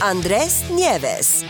Andrés Nieves.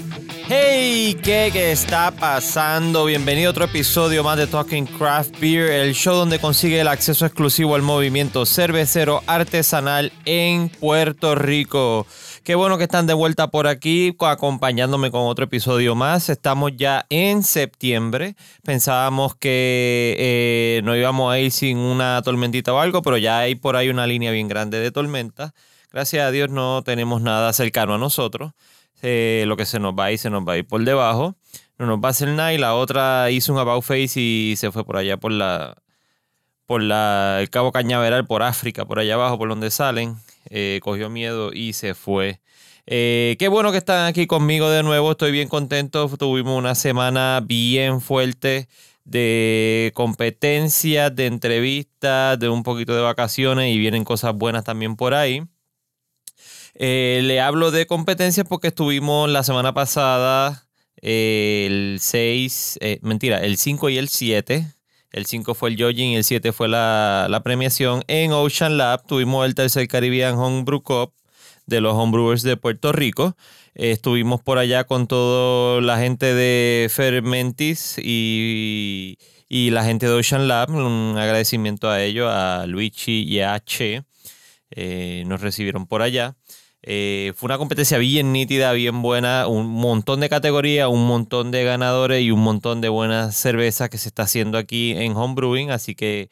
Hey, ¿qué, ¿qué está pasando? Bienvenido a otro episodio más de Talking Craft Beer, el show donde consigue el acceso exclusivo al movimiento cervecero artesanal en Puerto Rico. Qué bueno que están de vuelta por aquí acompañándome con otro episodio más. Estamos ya en septiembre. Pensábamos que eh, no íbamos a ir sin una tormentita o algo, pero ya hay por ahí una línea bien grande de tormenta. Gracias a Dios no tenemos nada cercano a nosotros. Eh, lo que se nos va ir, se nos va a ir por debajo. No nos va a hacer nada. Y la otra hizo un about face y se fue por allá por la. Por la, el Cabo Cañaveral, por África, por allá abajo, por donde salen. Eh, cogió miedo y se fue. Eh, qué bueno que están aquí conmigo de nuevo. Estoy bien contento. Tuvimos una semana bien fuerte de competencias, de entrevistas, de un poquito de vacaciones y vienen cosas buenas también por ahí. Eh, le hablo de competencias porque estuvimos la semana pasada eh, el 6, eh, mentira, el 5 y el 7. El 5 fue el Judging y el 7 fue la, premiación. En Ocean Lab tuvimos el tercer Caribbean Homebrew Cup de los homebrewers de Puerto Rico. estuvimos por allá con toda la gente de Fermentis y, la gente de Ocean Lab. Un agradecimiento a ellos, a Luigi y a Che. nos recibieron por allá. Eh, fue una competencia bien nítida, bien buena, un montón de categorías, un montón de ganadores y un montón de buenas cervezas que se está haciendo aquí en Homebrewing. Así que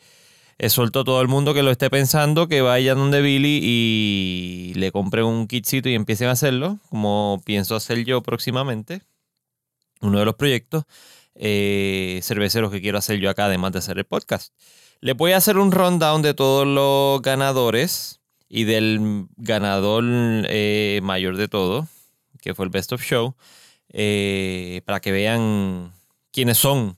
suelto a todo el mundo que lo esté pensando que vayan donde Billy y le compre un kitcito y empiecen a hacerlo, como pienso hacer yo próximamente. Uno de los proyectos eh, cerveceros que quiero hacer yo acá, además de hacer el podcast. Les voy a hacer un rundown de todos los ganadores y del ganador eh, mayor de todo, que fue el Best of Show, eh, para que vean quiénes son.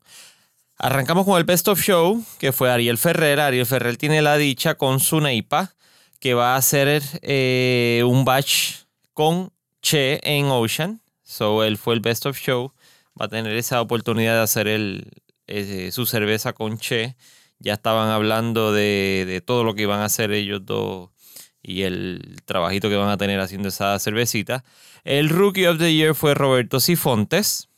Arrancamos con el Best of Show, que fue Ariel Ferrer. Ariel Ferrer tiene la dicha con su Neipa, que va a hacer eh, un batch con Che en Ocean. So, él fue el Best of Show. Va a tener esa oportunidad de hacer su cerveza con Che. Ya estaban hablando de todo lo que iban a hacer ellos dos y el trabajito que van a tener haciendo esa cervecita. El Rookie of the Year fue Roberto Sifontes.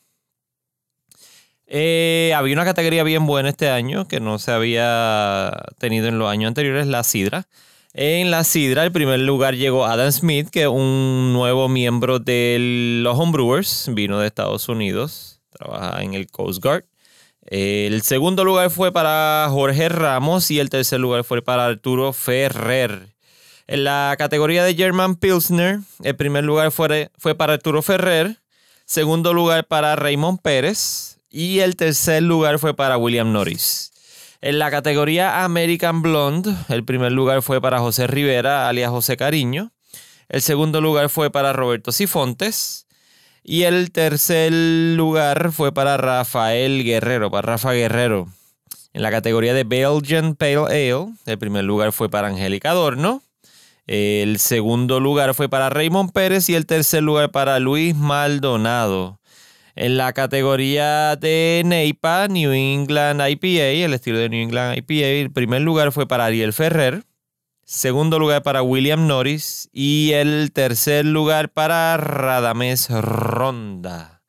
Eh, había una categoría bien buena este año que no se había tenido en los años anteriores, la Sidra. En la Sidra, el primer lugar llegó Adam Smith, que es un nuevo miembro de los Homebrewers, vino de Estados Unidos, trabaja en el Coast Guard. El segundo lugar fue para Jorge Ramos y el tercer lugar fue para Arturo Ferrer. En la categoría de German Pilsner, el primer lugar fue, fue para Arturo Ferrer, segundo lugar para Raymond Pérez y el tercer lugar fue para William Norris. En la categoría American Blonde, el primer lugar fue para José Rivera, alias José Cariño. El segundo lugar fue para Roberto Sifontes. Y el tercer lugar fue para Rafael Guerrero, para Rafa Guerrero. En la categoría de Belgian Pale Ale, el primer lugar fue para Angélica Adorno. El segundo lugar fue para Raymond Pérez y el tercer lugar para Luis Maldonado. En la categoría de NEIPA, New England IPA, el estilo de New England IPA, el primer lugar fue para Ariel Ferrer, segundo lugar para William Norris y el tercer lugar para Radames Ronda.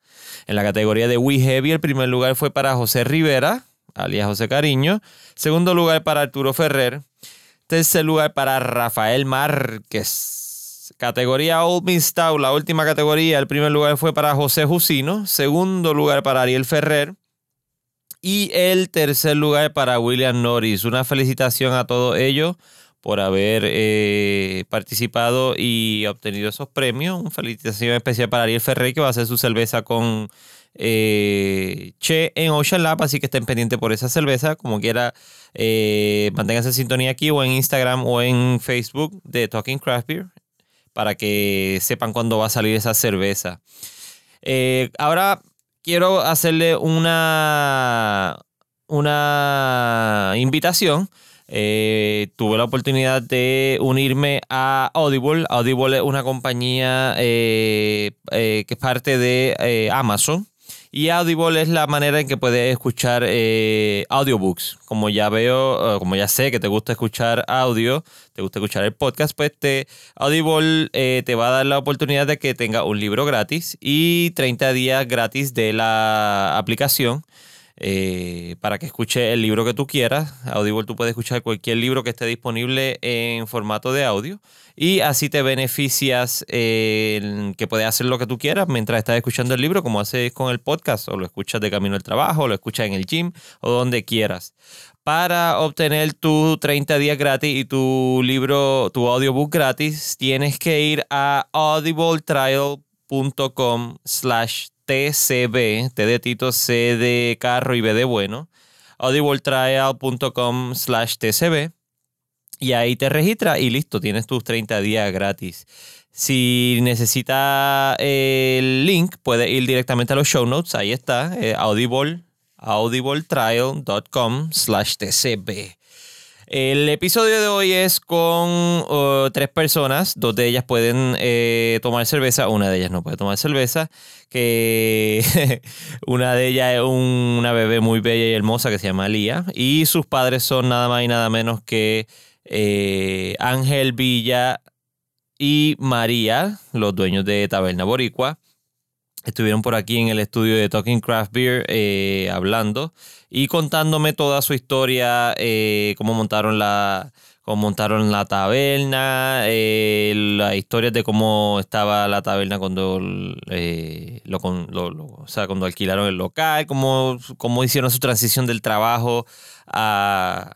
En la categoría de We Heavy, el primer lugar fue para José Rivera, alias José Cariño, segundo lugar para Arturo Ferrer, Tercer lugar para Rafael Márquez. Categoría Old Miss la última categoría. El primer lugar fue para José Jusino. Segundo lugar para Ariel Ferrer. Y el tercer lugar para William Norris. Una felicitación a todos ellos por haber eh, participado y obtenido esos premios. Una felicitación especial para Ariel Ferrer que va a hacer su cerveza con eh, che en Ocean Lab, así que estén pendientes por esa cerveza. Como quiera, eh, manténganse en sintonía aquí o en Instagram o en Facebook de Talking Craft Beer para que sepan cuándo va a salir esa cerveza. Eh, ahora quiero hacerle una, una invitación. Eh, tuve la oportunidad de unirme a Audible. Audible es una compañía que es parte de Amazon. Y Audible es la manera en que puedes escuchar eh, audiobooks. Como ya veo, eh, como ya sé que te gusta escuchar audio, te gusta escuchar el podcast, pues te, Audible eh, te va a dar la oportunidad de que tenga un libro gratis y 30 días gratis de la aplicación. Para que escuche el libro que tú quieras. Audible tú puedes escuchar cualquier libro que esté disponible en formato de audio y así te beneficias eh, que puedes hacer lo que tú quieras mientras estás escuchando el libro, como haces con el podcast, o lo escuchas de camino al trabajo, o lo escuchas en el gym, o donde quieras. Para obtener tu 30 días gratis y tu libro, tu audiobook gratis, tienes que ir a audibletrial.com slash tcb, T de Tito, C de carro y B de bueno, audibletrial.com slash tcb y ahí te registras y listo, tienes tus 30 días gratis. Si necesita el link, puedes ir directamente a los show notes. Ahí está, eh, audible, audibletrial.com slash tcb. El episodio de hoy es con uh, tres personas, dos de ellas pueden eh, tomar cerveza, una de ellas no puede tomar cerveza, que una de ellas es una bebé muy bella y hermosa que se llama Lía, y sus padres son nada más y nada menos que eh, Ángel Villa y María, los dueños de Taberna Boricua, estuvieron por aquí en el estudio de Talking Craft Beer eh, hablando y contándome toda su historia, eh, cómo montaron la cómo montaron la taberna, la historia de cómo estaba la taberna cuando, lo, cuando alquilaron el local, cómo, cómo hicieron su transición del trabajo a,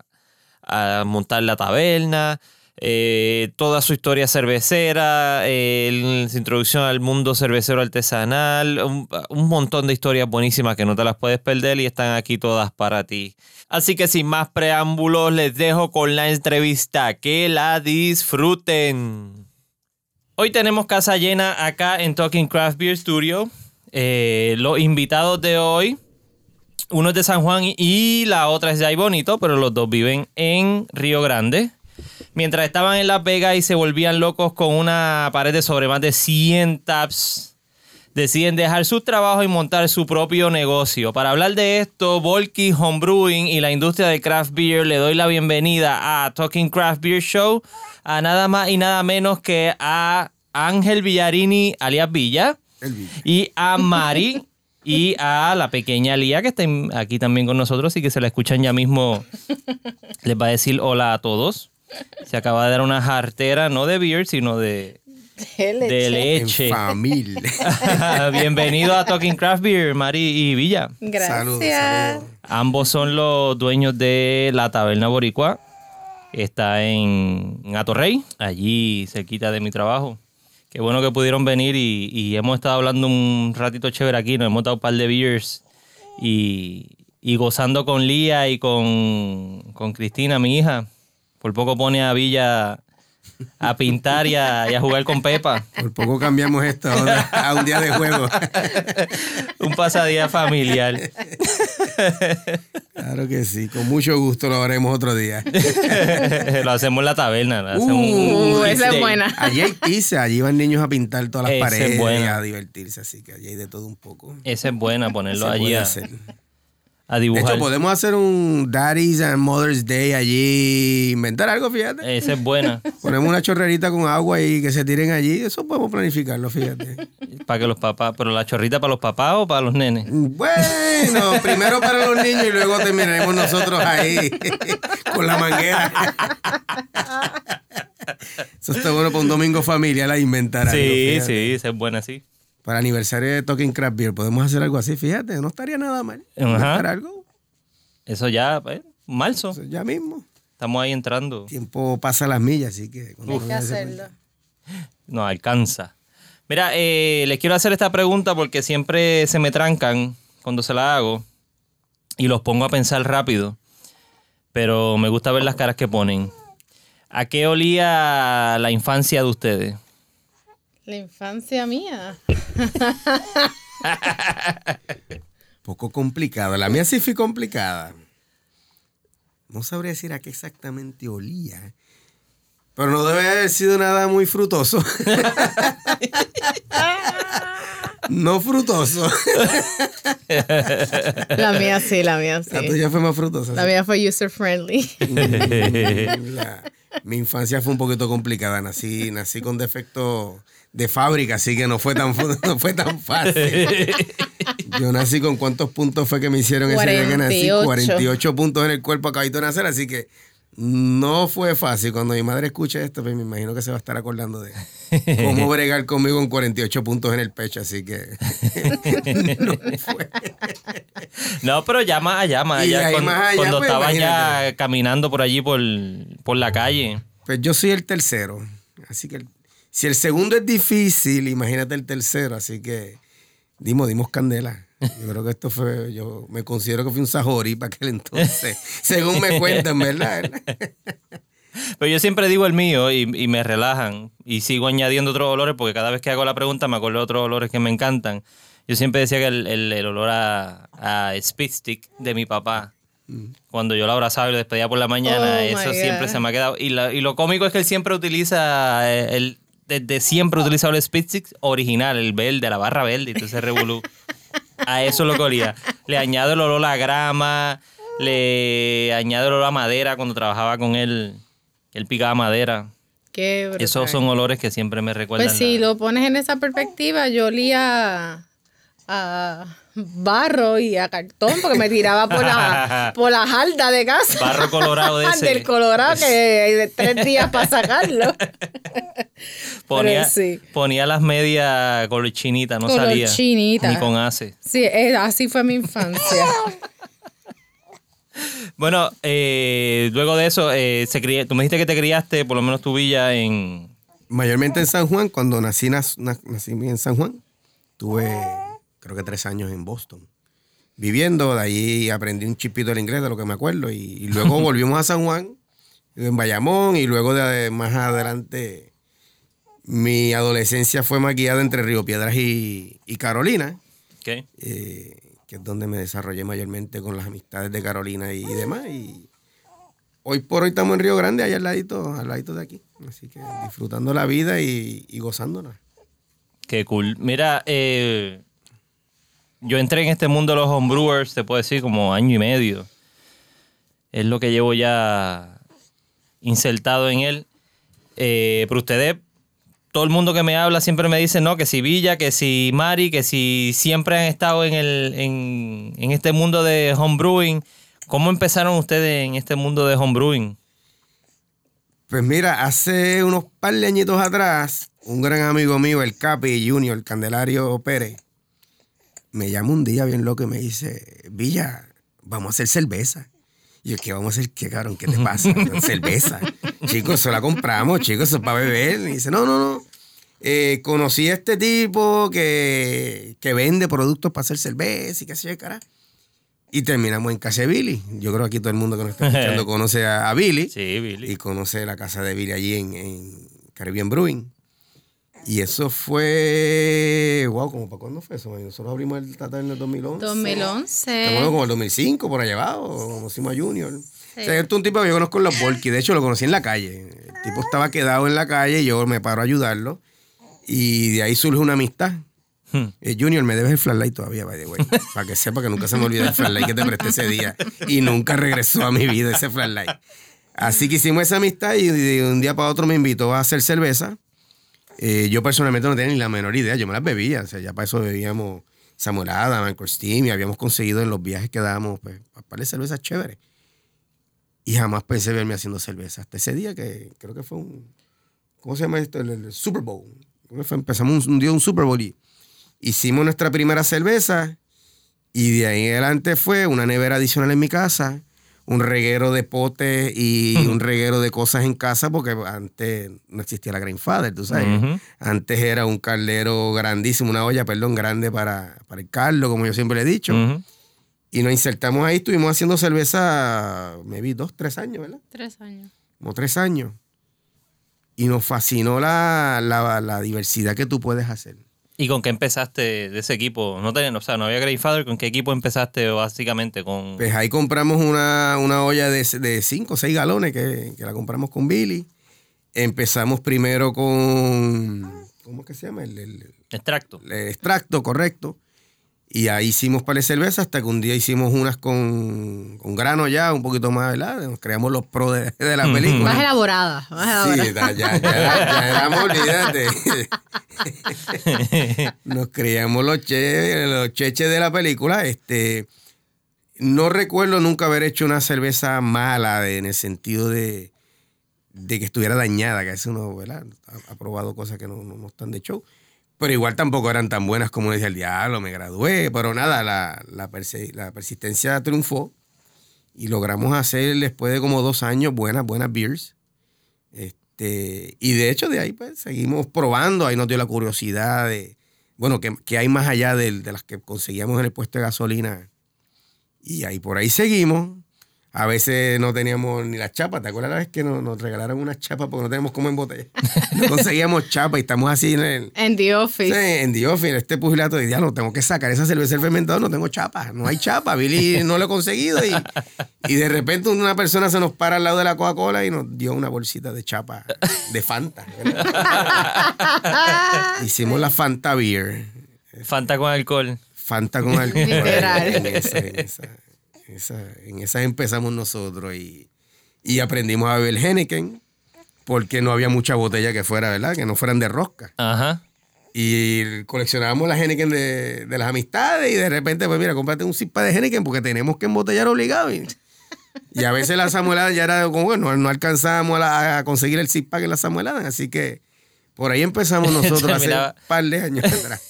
a montar la taberna, eh, toda su historia cervecera, su introducción al mundo cervecero artesanal, un, montón de historias buenísimas que no te las puedes perder y están aquí todas para ti. Así que sin más preámbulos, les dejo con la entrevista. Que la disfruten. Hoy tenemos casa llena acá en Talking Craft Beer Studio. Eh, los invitados de hoy uno es de San Juan y la otra es de ahí bonito, pero los dos viven en Río Grande. Mientras estaban en Las Vegas y se volvían locos con una pared de sobre más de 100 taps, deciden dejar su trabajo y montar su propio negocio. Para hablar de esto, Volky Homebrewing y la industria del craft beer, le doy la bienvenida a Talking Craft Beer Show a nada más y nada menos que a Ángel Villarini, alias Villa, y a Mari y a la pequeña Lía, que está aquí también con nosotros y que se la escuchan ya mismo, les va a decir hola a todos. Se acaba de dar una jartera, no de beer, sino de, de leche. familia. Bienvenido a Talking Craft Beer, Mari y Villa. Gracias. Ambos son los dueños de la Taberna Boricua. Está en, en Atorrey, allí cerquita de mi trabajo. Qué bueno que pudieron venir y, hemos estado hablando un ratito chévere aquí, nos hemos dado un par de beers y, gozando con Lía y con, con, Cristina, mi hija. Por poco pone a Villa a pintar y a, jugar con Pepa. Por poco cambiamos esto a un día de juego. un pasadía familiar. Claro que sí, con mucho gusto lo haremos otro día. lo hacemos en la taberna. Uh, esa es buena. Allí hay pizza, allí van niños a pintar todas las paredes y a divertirse, así que allí hay de todo un poco. Esa es buena, ponerlo allí a dibujar. De hecho, podemos hacer un Daddy's and Mother's Day allí, inventar algo, fíjate. Esa es buena. Ponemos una chorrerita con agua y que se tiren allí. Eso podemos planificarlo, fíjate. Para que los papás, pero la chorrita para los papás o para los nenes. Bueno, primero para los niños y luego terminaremos nosotros ahí con la manguera. Eso está bueno para un domingo familiar a inventar algo. Sí, sí, esa es buena, sí para el aniversario de Talking Craft Beer, podemos hacer algo así, fíjate, no estaría nada mal. Ajá. algo. Eso ya, pues, marzo. ya mismo. Estamos ahí entrando. tiempo pasa las millas, así que... Hay que hacerlo. No, alcanza. Mira, eh, les quiero hacer esta pregunta porque siempre se me trancan cuando se la hago y los pongo a pensar rápido. Pero me gusta ver las caras que ponen. ¿A qué olía la infancia de ustedes? La infancia mía. Poco complicada. La mía sí fue complicada. No sabría decir a qué exactamente olía. Pero no debe haber sido nada muy frutoso. no frutoso. La mía sí, la mía sí. La tuya fue más frutosa. La mía fue user friendly. La- mi infancia fue un poquito complicada. Nací, nací con defecto de fábrica, así que no fue tan, no fue tan fácil. Yo nací con cuántos puntos fue que me hicieron ese día que nací. 48. 48 puntos en el cuerpo acabito de nacer, así que no fue fácil. Cuando mi madre escuche esto, pues me imagino que se va a estar acordando de cómo bregar conmigo con 48 puntos en el pecho, así que no fue. No, pero ya más allá, más allá. cuando más allá, cuando pues, estaba ya caminando por allí por, por la calle. Pues yo soy el tercero. Así que el- si el segundo es difícil, imagínate el tercero. Así que dimos, dimos candela. Yo creo que esto fue, yo me considero que fue un sajori para aquel entonces, según me cuentan, ¿verdad? Pero yo siempre digo el mío y, y me relajan. Y sigo añadiendo otros olores porque cada vez que hago la pregunta me acuerdo de otros olores que me encantan. Yo siempre decía que el, el- el olor a, a Speed Stick de mi papá, cuando yo lo abrazaba y lo despedía por la mañana, Oh, eso siempre se me ha quedado. Y, la- y lo cómico es que él siempre utiliza, eh, él desde siempre ha utilizado el Speed Stick original, el verde, la barra verde, entonces revolú. A eso es lo que olía. Le añado el olor a grama, le añado el olor a madera cuando trabajaba con él. Él picaba madera. Qué brutal. Esos son olores que siempre me recuerdan. Pues si la- lo pones en esa perspectiva, yo olía a barro y a cartón porque me tiraba por la, por la jarda de casa. Barro colorado de ese. Del colorado que hay de tres días para sacarlo. ponía, sí. ponía las medias color chinita, no Color salía. chinita. Ni con ace. Sí, así fue mi infancia. Bueno, eh, luego de eso, eh, se cría- tú me dijiste que te criaste, por lo menos tu villa en... Mayormente en San Juan, cuando nací, nací en San Juan, tuve creo que tres años en Boston. Viviendo, de ahí aprendí un chipito del inglés, de lo que me acuerdo, y, y luego volvimos a San Juan, en Bayamón, y luego de más adelante mi adolescencia fue más guiada entre Río Piedras y, y Carolina, ¿Qué? eh, que es donde me desarrollé mayormente con las amistades de Carolina y, demás. Y hoy por hoy estamos en Río Grande, allá al ladito, al ladito de aquí. Así que disfrutando la vida y, y gozándola. Qué cool. Mira, eh, yo entré en este mundo de los homebrewers, te puedo decir, como año y medio. Es lo que llevo ya insertado en él. Eh, pero ustedes, todo el mundo que me habla siempre me dice, no, que si Villa, que si Mari, que si siempre han estado en, el, en, en este mundo de homebrewing. ¿Cómo empezaron ustedes en este mundo de homebrewing? Pues mira, hace unos par de añitos atrás, un gran amigo mío, el Capi Junior, el Candelario Pérez, me llama un día bien loco y me dice, Villa, vamos a hacer cerveza. Y yo, ¿qué vamos a hacer? ¿Qué cabrón? ¿Qué te pasa? cerveza. Chicos, eso la compramos, chicos, eso es para beber. Y dice, no, no, no. Eh, conocí a este tipo que, que vende productos para hacer cerveza y qué sé yo, cara. Y terminamos en casa de Billy. Yo creo que aquí todo el mundo que nos está escuchando conoce a, a Billy Sí, Billy. y conoce la casa de Billy allí en, en Caribbean Brewing. Y eso fue, wow, ¿como para cuándo fue eso? Nosotros abrimos el Tata en el 2011. 2011. Estamos como el 2005, por allá abajo, conocimos a Junior. O sea, este es un tipo que yo conozco en los Volky, de hecho lo conocí en la calle. El tipo estaba quedado en la calle y yo me paro a ayudarlo. Y de ahí surge una amistad. Hmm. Eh, Junior, me debes el flashlight todavía, by the way. Para que sepa que nunca se me olvida el flashlight que te presté ese día. Y nunca regresó a mi vida ese flashlight. Así que hicimos esa amistad y de un día para otro me invitó a hacer cerveza. Eh, yo personalmente no tenía ni la menor idea, yo me las bebía. O sea, ya para eso bebíamos Samurada, Michael Steam y habíamos conseguido en los viajes que dábamos, pues, par de cervezas chéveres. Y jamás pensé verme haciendo cerveza. Hasta ese día que creo que fue un. ¿Cómo se llama esto? El, Super Bowl. Fue- empezamos un, un día un Super Bowl y hicimos nuestra primera cerveza. Y de ahí en adelante fue una nevera adicional en mi casa, un reguero de potes y un reguero de cosas en casa, porque antes no existía la Grandfather, tú sabes. Antes era un caldero grandísimo, una olla, perdón, grande para, para el caldo, como yo siempre le he dicho. Y nos insertamos ahí, estuvimos haciendo cerveza, me vi dos, tres años, ¿verdad? Tres años. Como tres años. y nos fascinó la, la- la diversidad que tú puedes hacer. ¿Y con qué empezaste de ese equipo? No tenía, o sea, no había Grandfather. ¿Con qué equipo empezaste básicamente? Con... Pues ahí compramos una, una olla de 5 o 6 galones que, que la compramos con Billy. Empezamos primero con, ¿cómo es que se llama? El, el- Extracto. el extracto, correcto. Y ahí hicimos para cerveza hasta que un día hicimos unas con, con grano ya, un poquito más, ¿verdad? Nos creamos los pros de, de la película. Más elaborada. Más Sí, elaborada. ya, ya, ya, ya éramos, olvídate. Nos creíamos los, che, los cheches de la película. Este, no recuerdo nunca haber hecho una cerveza mala de- en el sentido de, de que estuviera dañada, que eso uno ¿verdad? Ha, ha probado cosas que no, no- no están de show. Pero igual tampoco eran tan buenas como decía el diablo, me gradué. Pero nada, la, la, persistencia triunfó y logramos hacer después de como dos años buenas, buenas beers. Este, y de hecho de ahí pues seguimos probando, ahí nos dio la curiosidad de, bueno, que, que hay más allá de, de las que conseguíamos en el puesto de gasolina. Y ahí por ahí seguimos. A veces no teníamos ni las chapas. ¿Te acuerdas la vez que nos, nos regalaron unas chapas porque no tenemos cómo embotellar? No conseguíamos chapas y estamos así en el... En The Sí, Office. en The Office, este pugilato de diablo, tengo que sacar esa cerveza del fermentador, no tengo chapa, no hay chapa, Billy no lo he conseguido y, y de repente una persona se nos para al lado de la Coca-Cola y nos dio una bolsita de chapa de Fanta. Hicimos la Fanta Beer, Fanta con alcohol. Fanta con alcohol. Literal. En esa, en esa, esa- en esa empezamos nosotros y, y aprendimos a beber Henneken porque no había mucha botella que fuera, ¿verdad? Que no fueran de rosca. Ajá. Y coleccionábamos las Henneken de, de las amistades y de repente, pues mira, cómprate un cipa de Henneken porque tenemos que embotellar obligado. Y, y a veces la samuelada ya era como, bueno, no alcanzábamos a, conseguir el cipa que la samuelada. Así que por ahí empezamos nosotros hace Terminaba- un par de años atrás.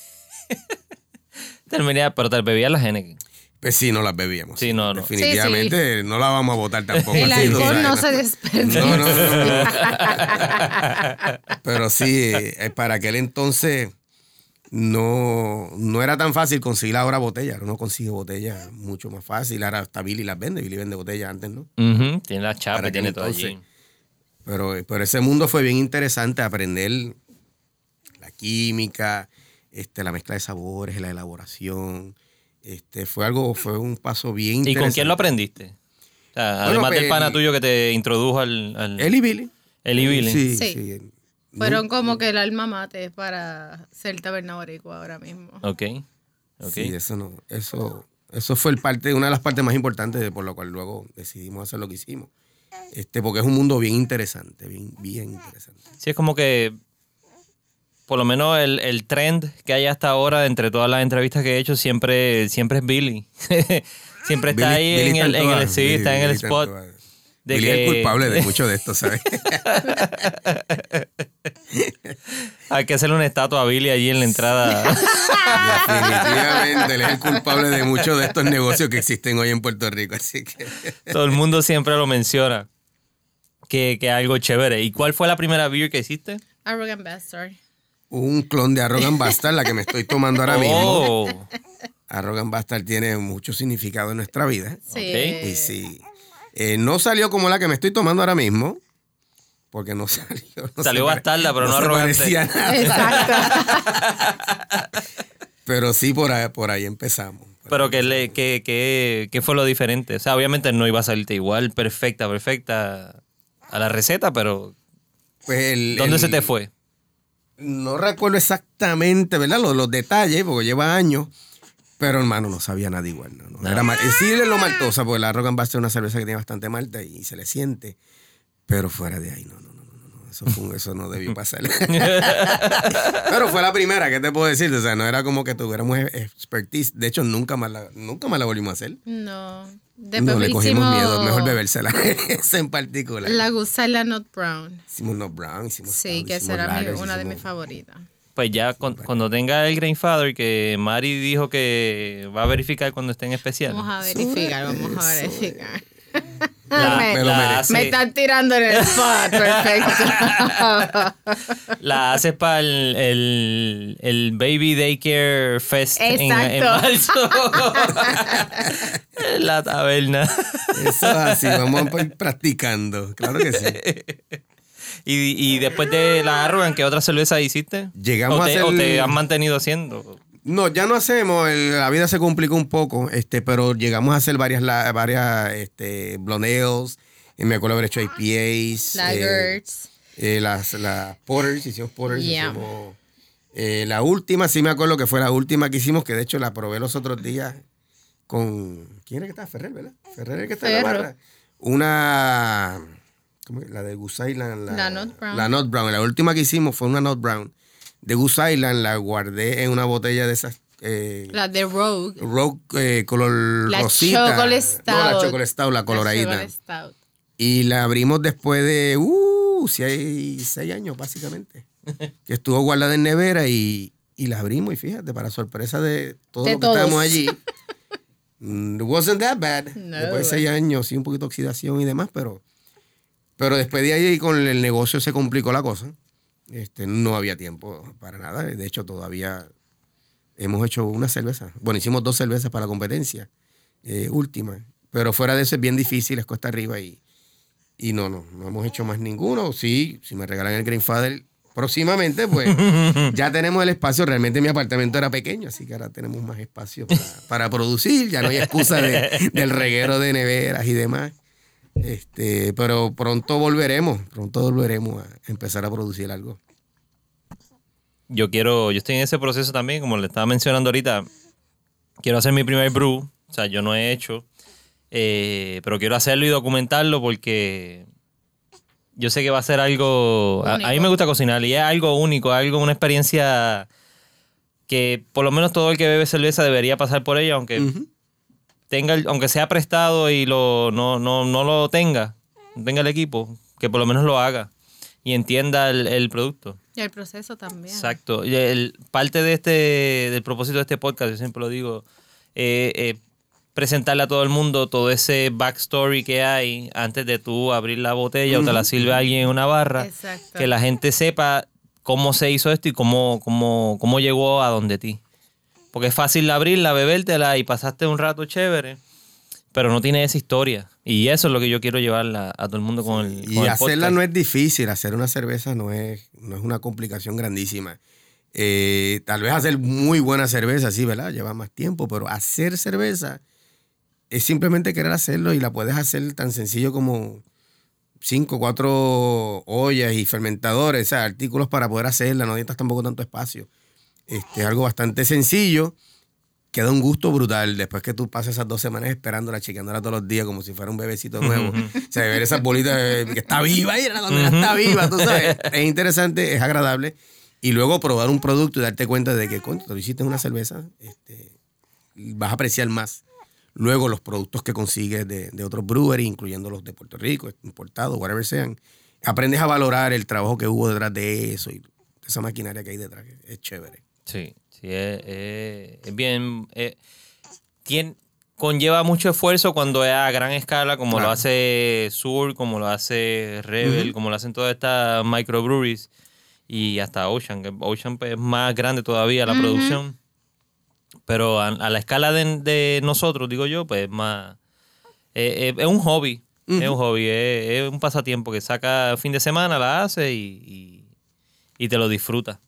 Terminé, pero te bebías la Henneken. Pues sí, no las bebíamos. Sí, no, no. Definitivamente no la vamos a botar tampoco. El así, alcohol no se desperdicia. No, no, no, no. Pero sí, eh, para aquel entonces no, no era tan fácil conseguir ahora botellas. Uno consigue botellas mucho más fácil. Ahora hasta Billy las vende. Billy vende botellas antes, ¿no? Tiene la chapa, Para tiene todo allí. Pero, pero ese mundo fue bien interesante, aprender la química, este, la mezcla de sabores, la elaboración. Este, fue algo, fue un paso bien ¿Y interesante. con quién lo aprendiste? O sea, Bueno, además del pues, pana el- tuyo que te introdujo al... al Él y Billy. Él y Billy. Sí, Sí. sí. Fueron como que el alma mate para ser tabernaboricua ahora mismo. Ok. Ok. Sí, eso no, eso, eso fue el parte, una de las partes más importantes de por lo cual luego decidimos hacer lo que hicimos. Este, porque es un mundo bien interesante, bien, bien interesante. Sí, es como que por lo menos el, el trend que hay hasta ahora entre todas las entrevistas que he hecho siempre, siempre es Billy. siempre está Billy- ahí Billy en el, en el- sí, Billy- está en el spot. de Billy es que- el culpable de mucho de esto, ¿sabes? Hay que hacerle una estatua a Billy allí en la entrada. Definitivamente, él es el culpable de muchos de estos negocios que existen hoy en Puerto Rico. Así que Todo el mundo siempre lo menciona. Que, que es algo chévere. ¿Y cuál fue la primera beer que hiciste? Arrogant Bastard. Un clon de Arrogant Bastard, la que me estoy tomando ahora mismo. Oh, Arrogant Bastard tiene mucho significado en nuestra vida. Sí. Y sí. Eh, no salió como la que me estoy tomando ahora mismo. Porque no salió. no Salió bastarda, pero no se arrogante. parecía nada. Exacto. Pero sí, por ahí, por ahí empezamos. pero ¿qué, le, qué, qué, qué fue lo diferente? O sea, obviamente no iba a salirte igual, perfecta, perfecta a la receta, pero Pues el- ¿dónde el- se te fue? No recuerdo exactamente, ¿verdad? Los, los detalles, porque lleva años. Pero hermano, no sabía nada igual. No. Era mal- sí es lo maltosa, porque la Arrogant Bastard es una cerveza que tiene bastante malta y se le siente. Pero fuera de ahí, no, Eso, fue un- eso no debió pasar. pero fue la primera, ¿qué te puedo decir? O sea, no era como que tuviéramos expertise. De hecho, nunca más la, nunca más la volvimos a hacer. No. Después no le cogimos hicimos miedo, mejor bebérsela. Esa en particular. La Gusala Not Brown. Hicimos no brown, hicimos Sí, stout, que hicimos será una de mis favoritas. Pues ya con- cuando tenga el Grandfather, que Mari dijo que va a verificar cuando esté en especial. Vamos a verificar, vamos a verificar. La- me, me lo hace- están tirando en el spot, perfecto. La haces para el, el, el Baby Daycare Fest en, en Exacto. marzo. En la taberna. Eso es así, vamos a ir practicando. Claro que sí. y, y después de la Arrogant, ¿qué otra cerveza hiciste? Llegamos o a te, hacer- o te has mantenido haciendo? No, ya no hacemos, el- la vida se complicó un poco, este, pero llegamos a hacer varias, la- varias este, blondeos, me acuerdo haber hecho IPAs. eh, Lagers. eh, las, las porters, hicimos porters, Yeah. hicimos, eh, la última, sí me acuerdo que fue la última que hicimos, que de hecho la probé los otros días con, ¿quién era que estaba? Ferrer, ¿verdad? Ferrer el que está en la barra. Una, ¿cómo es? la de Goose Island. La Nut Brown. La Nut Brown, la última que hicimos fue una Nut Brown. De Goose Island la guardé en una botella de esas. eh, La de Rogue. Rogue eh, color La rosita. Chocolate No, la Stout. Chocolate Stout, la coloradita. Chocolate Stout. Y la abrimos después de, uh, seis, seis años básicamente. que estuvo guardada en nevera y, y la abrimos y fíjate, para sorpresa de todos De los que todos. estábamos allí. mm, it wasn't that bad. No, después de seis años, sí, un poquito de oxidación y demás, pero, pero después de ahí con el negocio se complicó la cosa. Este, no había tiempo para nada. De hecho, todavía hemos hecho una cerveza. Bueno, hicimos dos cervezas para la competencia eh, última. Pero fuera de eso es bien difícil, es cuesta arriba y, y no, no, no hemos hecho más ninguno. Sí, si me regalan el Greenfather próximamente, pues ya tenemos el espacio. Realmente mi apartamento era pequeño, así que ahora tenemos más espacio para, para producir. Ya no hay excusa de- del reguero de neveras y demás. Este, pero pronto volveremos, pronto volveremos a empezar a producir algo. Yo quiero, yo estoy en ese proceso también, como le estaba mencionando ahorita. Quiero hacer mi primer brew, o sea, yo no he hecho, eh, pero quiero hacerlo y documentarlo porque yo sé que va a ser algo. A, a mí me gusta cocinar y es algo único, algo, una experiencia que por lo menos todo el que bebe cerveza debería pasar por ella, aunque tenga, el- aunque sea prestado y lo, no, no, no lo tenga, no tenga el equipo, que por lo menos lo haga y entienda el- el producto. Y el proceso también. Exacto. Y el- parte de este, del propósito de este podcast, yo siempre lo digo, eh, eh, presentarle a todo el mundo todo ese backstory que hay antes de tú abrir la botella o te la sirve alguien en una barra. Exacto. Que la gente sepa cómo se hizo esto y cómo, cómo, cómo llegó a donde ti. Porque es fácil abrirla, bebértela y pasaste un rato chévere, pero no tiene esa historia. Y eso es lo que yo quiero llevarla a todo el mundo con el, Y el hacerla podcast. no es difícil, hacer una cerveza no es, no es una complicación grandísima. Eh, tal vez hacer muy buena cerveza, sí, ¿verdad? Lleva más tiempo, pero hacer cerveza es simplemente querer hacerlo y la puedes hacer tan sencillo como cinco, cuatro ollas y fermentadores, o sea, artículos para poder hacerla, no necesitas tampoco tanto espacio. Este, es algo bastante sencillo, queda un gusto brutal después que tú pasas esas dos semanas esperándola, chequeándola todos los días como si fuera un bebecito nuevo. O sea, ver esas bolitas que está viva, y cuando ya está viva, tú sabes. Es interesante, es agradable. Y luego probar un producto y darte cuenta de que, coño, tú hiciste una cerveza, este, vas a apreciar más. Luego los productos que consigues de, de otros breweries, incluyendo los de Puerto Rico, importados, whatever sean. Aprendes a valorar el trabajo que hubo detrás de eso y esa maquinaria que hay detrás. Es chévere. Sí, sí, es, es- es bien. eh, tien- conlleva mucho esfuerzo cuando es a gran escala, como Claro. lo hace Sur, como lo hace Rebel, como lo hacen todas estas microbreweries y hasta Ocean, que Ocean es más grande todavía la producción. Pero a, a la escala de, de nosotros, digo yo, pues más. eh, eh, es un hobby. Es un hobby, es, es un pasatiempo que saca fin de semana, la hace y, y- y te lo disfruta.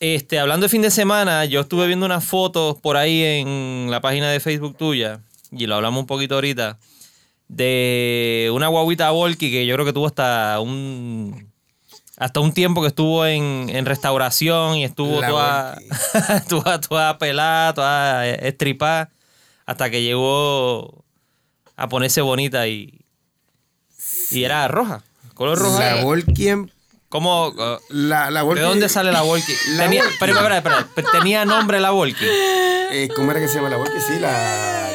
Este, hablando de fin de semana, yo estuve viendo unas fotos por ahí en la página de Facebook tuya, y lo hablamos un poquito ahorita, de una guaguita Volky que yo creo que tuvo hasta un hasta un tiempo que estuvo en, en restauración y estuvo La toda, toda, toda pelada, toda estripada, hasta que llegó a ponerse bonita y, y era roja, color roja. La Volkien, ¿Cómo, uh, la, la ¿De dónde sale la Volky? La Tenía, Volky. espera, espera, espera, espera, ¿Tenía nombre la Volky? Eh, ¿Cómo era que se llama la Volkien? Sí, la...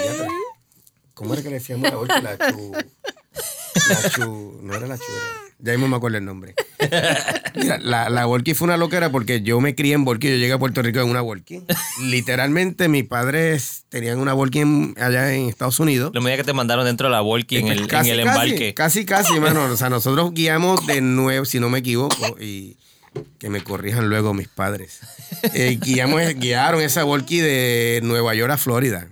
¿Cómo era que le decíamos la Volkien? La chu... La chu... No era la chu, era- Ya mismo me acuerdo el nombre. Mira, la, la Volky fue una loquera porque yo me crié en Volky. Yo llegué a Puerto Rico en una Volky. Literalmente, mis padres tenían una Volky en- allá en Estados Unidos. Lo medida que te mandaron dentro de la Volky en el, en el embarque. Casi, casi, mano. O sea, nosotros guiamos de nuevo, si no me equivoco, y que me corrijan luego mis padres. Eh, guiamos, guiaron esa volky de Nueva York a Florida.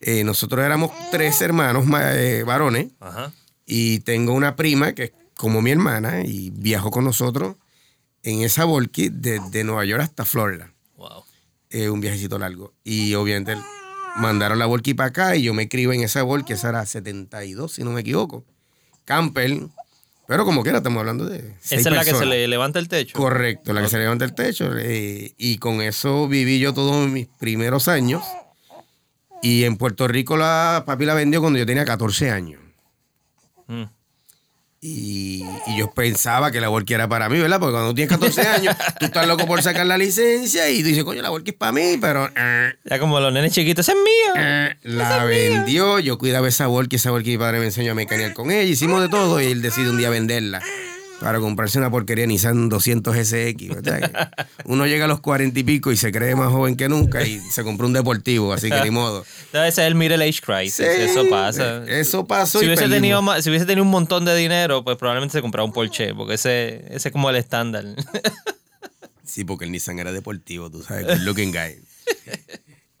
Eh, nosotros éramos tres hermanos ma- eh, varones Ajá. y tengo una prima que es como mi hermana y viajó con nosotros en esa Volky desde Nueva York hasta Florida. Wow. Eh, un viajecito largo. Y obviamente mandaron la Volky para acá y yo me escribo en esa Volky, esa era 72, si no me equivoco. Camper. Pero como quiera, estamos hablando de. Esa es la que se le levanta el techo. Correcto, la que se levanta el techo. eh, y con eso viví yo todos mis primeros años. Y en Puerto Rico la papi la vendió cuando yo tenía 14 años. Mm. Y, y yo pensaba que la Volky era para mí, ¿verdad? Porque cuando tú tienes 14 años, tú estás loco por sacar la licencia y tú dices, coño, la Volky es para mí, pero eh, Ya como los nenes chiquitos, ¡ese es mío! eh, la vendió. Yo cuidaba esa Volky, esa Volky mi padre me enseñó a mecanear con ella. Hicimos de todo y él decide un día venderla para comprarse una porquería Nissan 200 SX. ¿verdad? Uno llega a los 40 y pico y se cree más joven que nunca y se compró un deportivo, así que ni modo. Debe ser el middle age crisis. Sí, Eso pasa. eh, Eso pasó Si y hubiese, tenido, si hubiese tenido un montón de dinero, pues probablemente se compraba un Porsche, porque ese, ese es como el estándar. Sí, porque el Nissan era deportivo, tú sabes, good looking guy.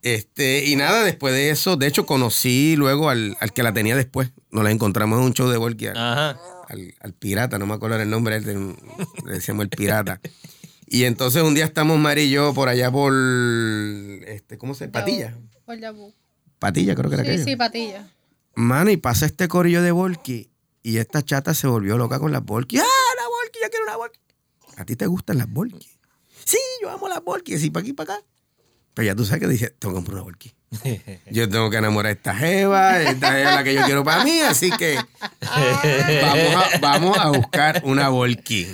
Este, y nada, después de eso, de hecho, conocí luego al, al que la tenía después. Nos la encontramos en un show de Volky, al, Ajá. Al- al pirata, no me acuerdo el nombre, él, le decíamos el pirata. Y entonces un día estamos Mari y yo por allá por, este, ¿cómo se llama? Patilla. Por Yabú. Patilla creo que era Sí, aquello. sí, patilla. Mano, y pasa este corillo de Volky y esta chata se volvió loca con las Volky. ¡Ah, la Volky! Yo quiero una Volky. ¿A ti te gustan las Volky? Sí, yo amo las Volky, así para aquí, para acá. Pero ya tú sabes que dije, tengo que comprar una Volky. Yo tengo que enamorar a esta jeva, esta jeva es la que yo quiero para mí, así que vamos a, vamos a buscar una Volky.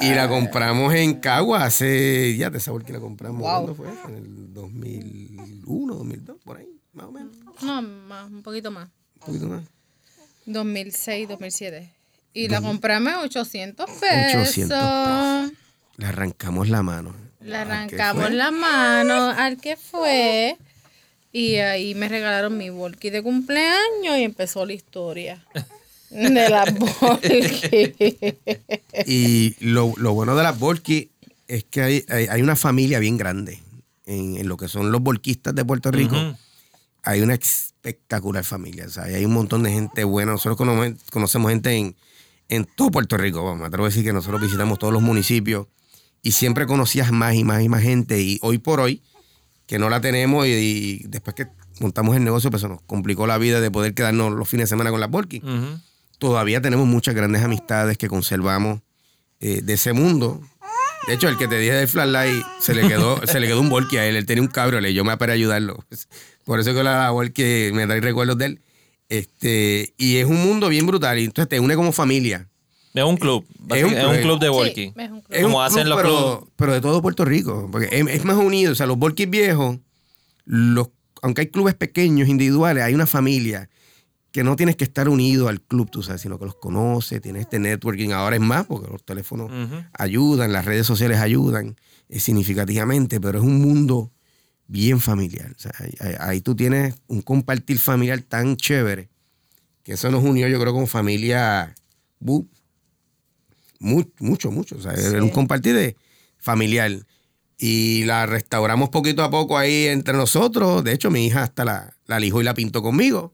Y la compramos en Cagua hace, ya de esa Volky la compramos, Wow. ¿cuándo fue? En el 2001, 2002, por ahí, más o menos, No, más, un poquito más. un poquito más. 2006, 2007. Y la compramos en 800 pesos. 800 Le arrancamos la mano. Le ¿A qué arrancamos la mano al que fue. Y ahí me regalaron mi volky de cumpleaños y empezó la historia de la volky. Y lo, lo bueno de las Volky es que hay, hay, hay una familia bien grande en, en lo que son los volquistas de Puerto Rico. Hay una espectacular familia. O sea, hay un montón de gente buena. Nosotros conocemos, conocemos gente en, en todo Puerto Rico. Vamos, me atrevo a decir que nosotros visitamos todos los municipios y siempre conocías más y más y más gente. Y hoy por hoy, que no la tenemos y, y después que montamos el negocio, pues se nos complicó la vida de poder quedarnos los fines de semana con las Volky. Ujú. todavía tenemos muchas grandes amistades que conservamos eh, de ese mundo. De hecho, el que te dije del flashlight se le quedó, se le quedó un volky a él. Él tenía un cabriolet, yo me para ayudarlo. Por eso que la volky me trae recuerdos de él. Este, y es un mundo bien brutal. Y entonces te une como familia. Es un club. Es un Es un, club. de Sí, walkie. es un club. Es Como un hacen club, los pero, clubes. pero de todo Puerto Rico. Porque es, es más unido. O sea, los volkis viejos, los, aunque hay clubes pequeños, individuales, hay una familia que no tienes que estar unido al club, tú sabes, sino que los conoces, tienes este networking. Ahora es más, porque los teléfonos ayudan, las redes sociales ayudan eh, significativamente, pero es un mundo bien familiar. O sea, ahí, ahí- ahí tú tienes un compartir familiar tan chévere que eso nos unió, yo creo, como familia bu- mu- mucho, mucho. O sea, era un compartir de familiar. Y la restauramos poquito a poco ahí entre nosotros. De hecho, mi hija hasta la, la lijó y la pintó conmigo.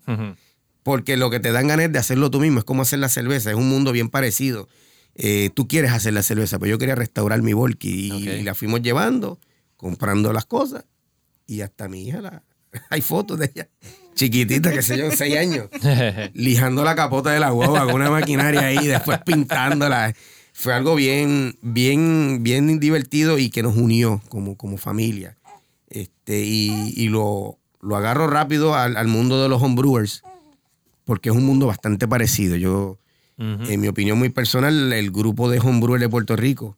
Porque lo que te dan ganas es de hacerlo tú mismo. Es como hacer la cerveza. Es un mundo bien parecido. Eh, tú quieres hacer la cerveza, pero yo quería restaurar mi volky. Y la fuimos llevando, comprando las cosas. Y hasta mi hija, la, hay fotos de ella, chiquitita, que sé yo, seis años, lijando la capota de la guagua con una maquinaria ahí, después pintándola. Fue algo bien, bien, bien divertido y que nos unió como, como familia. Este, y y lo, lo agarro rápido al, al mundo de los homebrewers, porque es un mundo bastante parecido. Yo, en mi opinión muy personal, el grupo de homebrewers de Puerto Rico,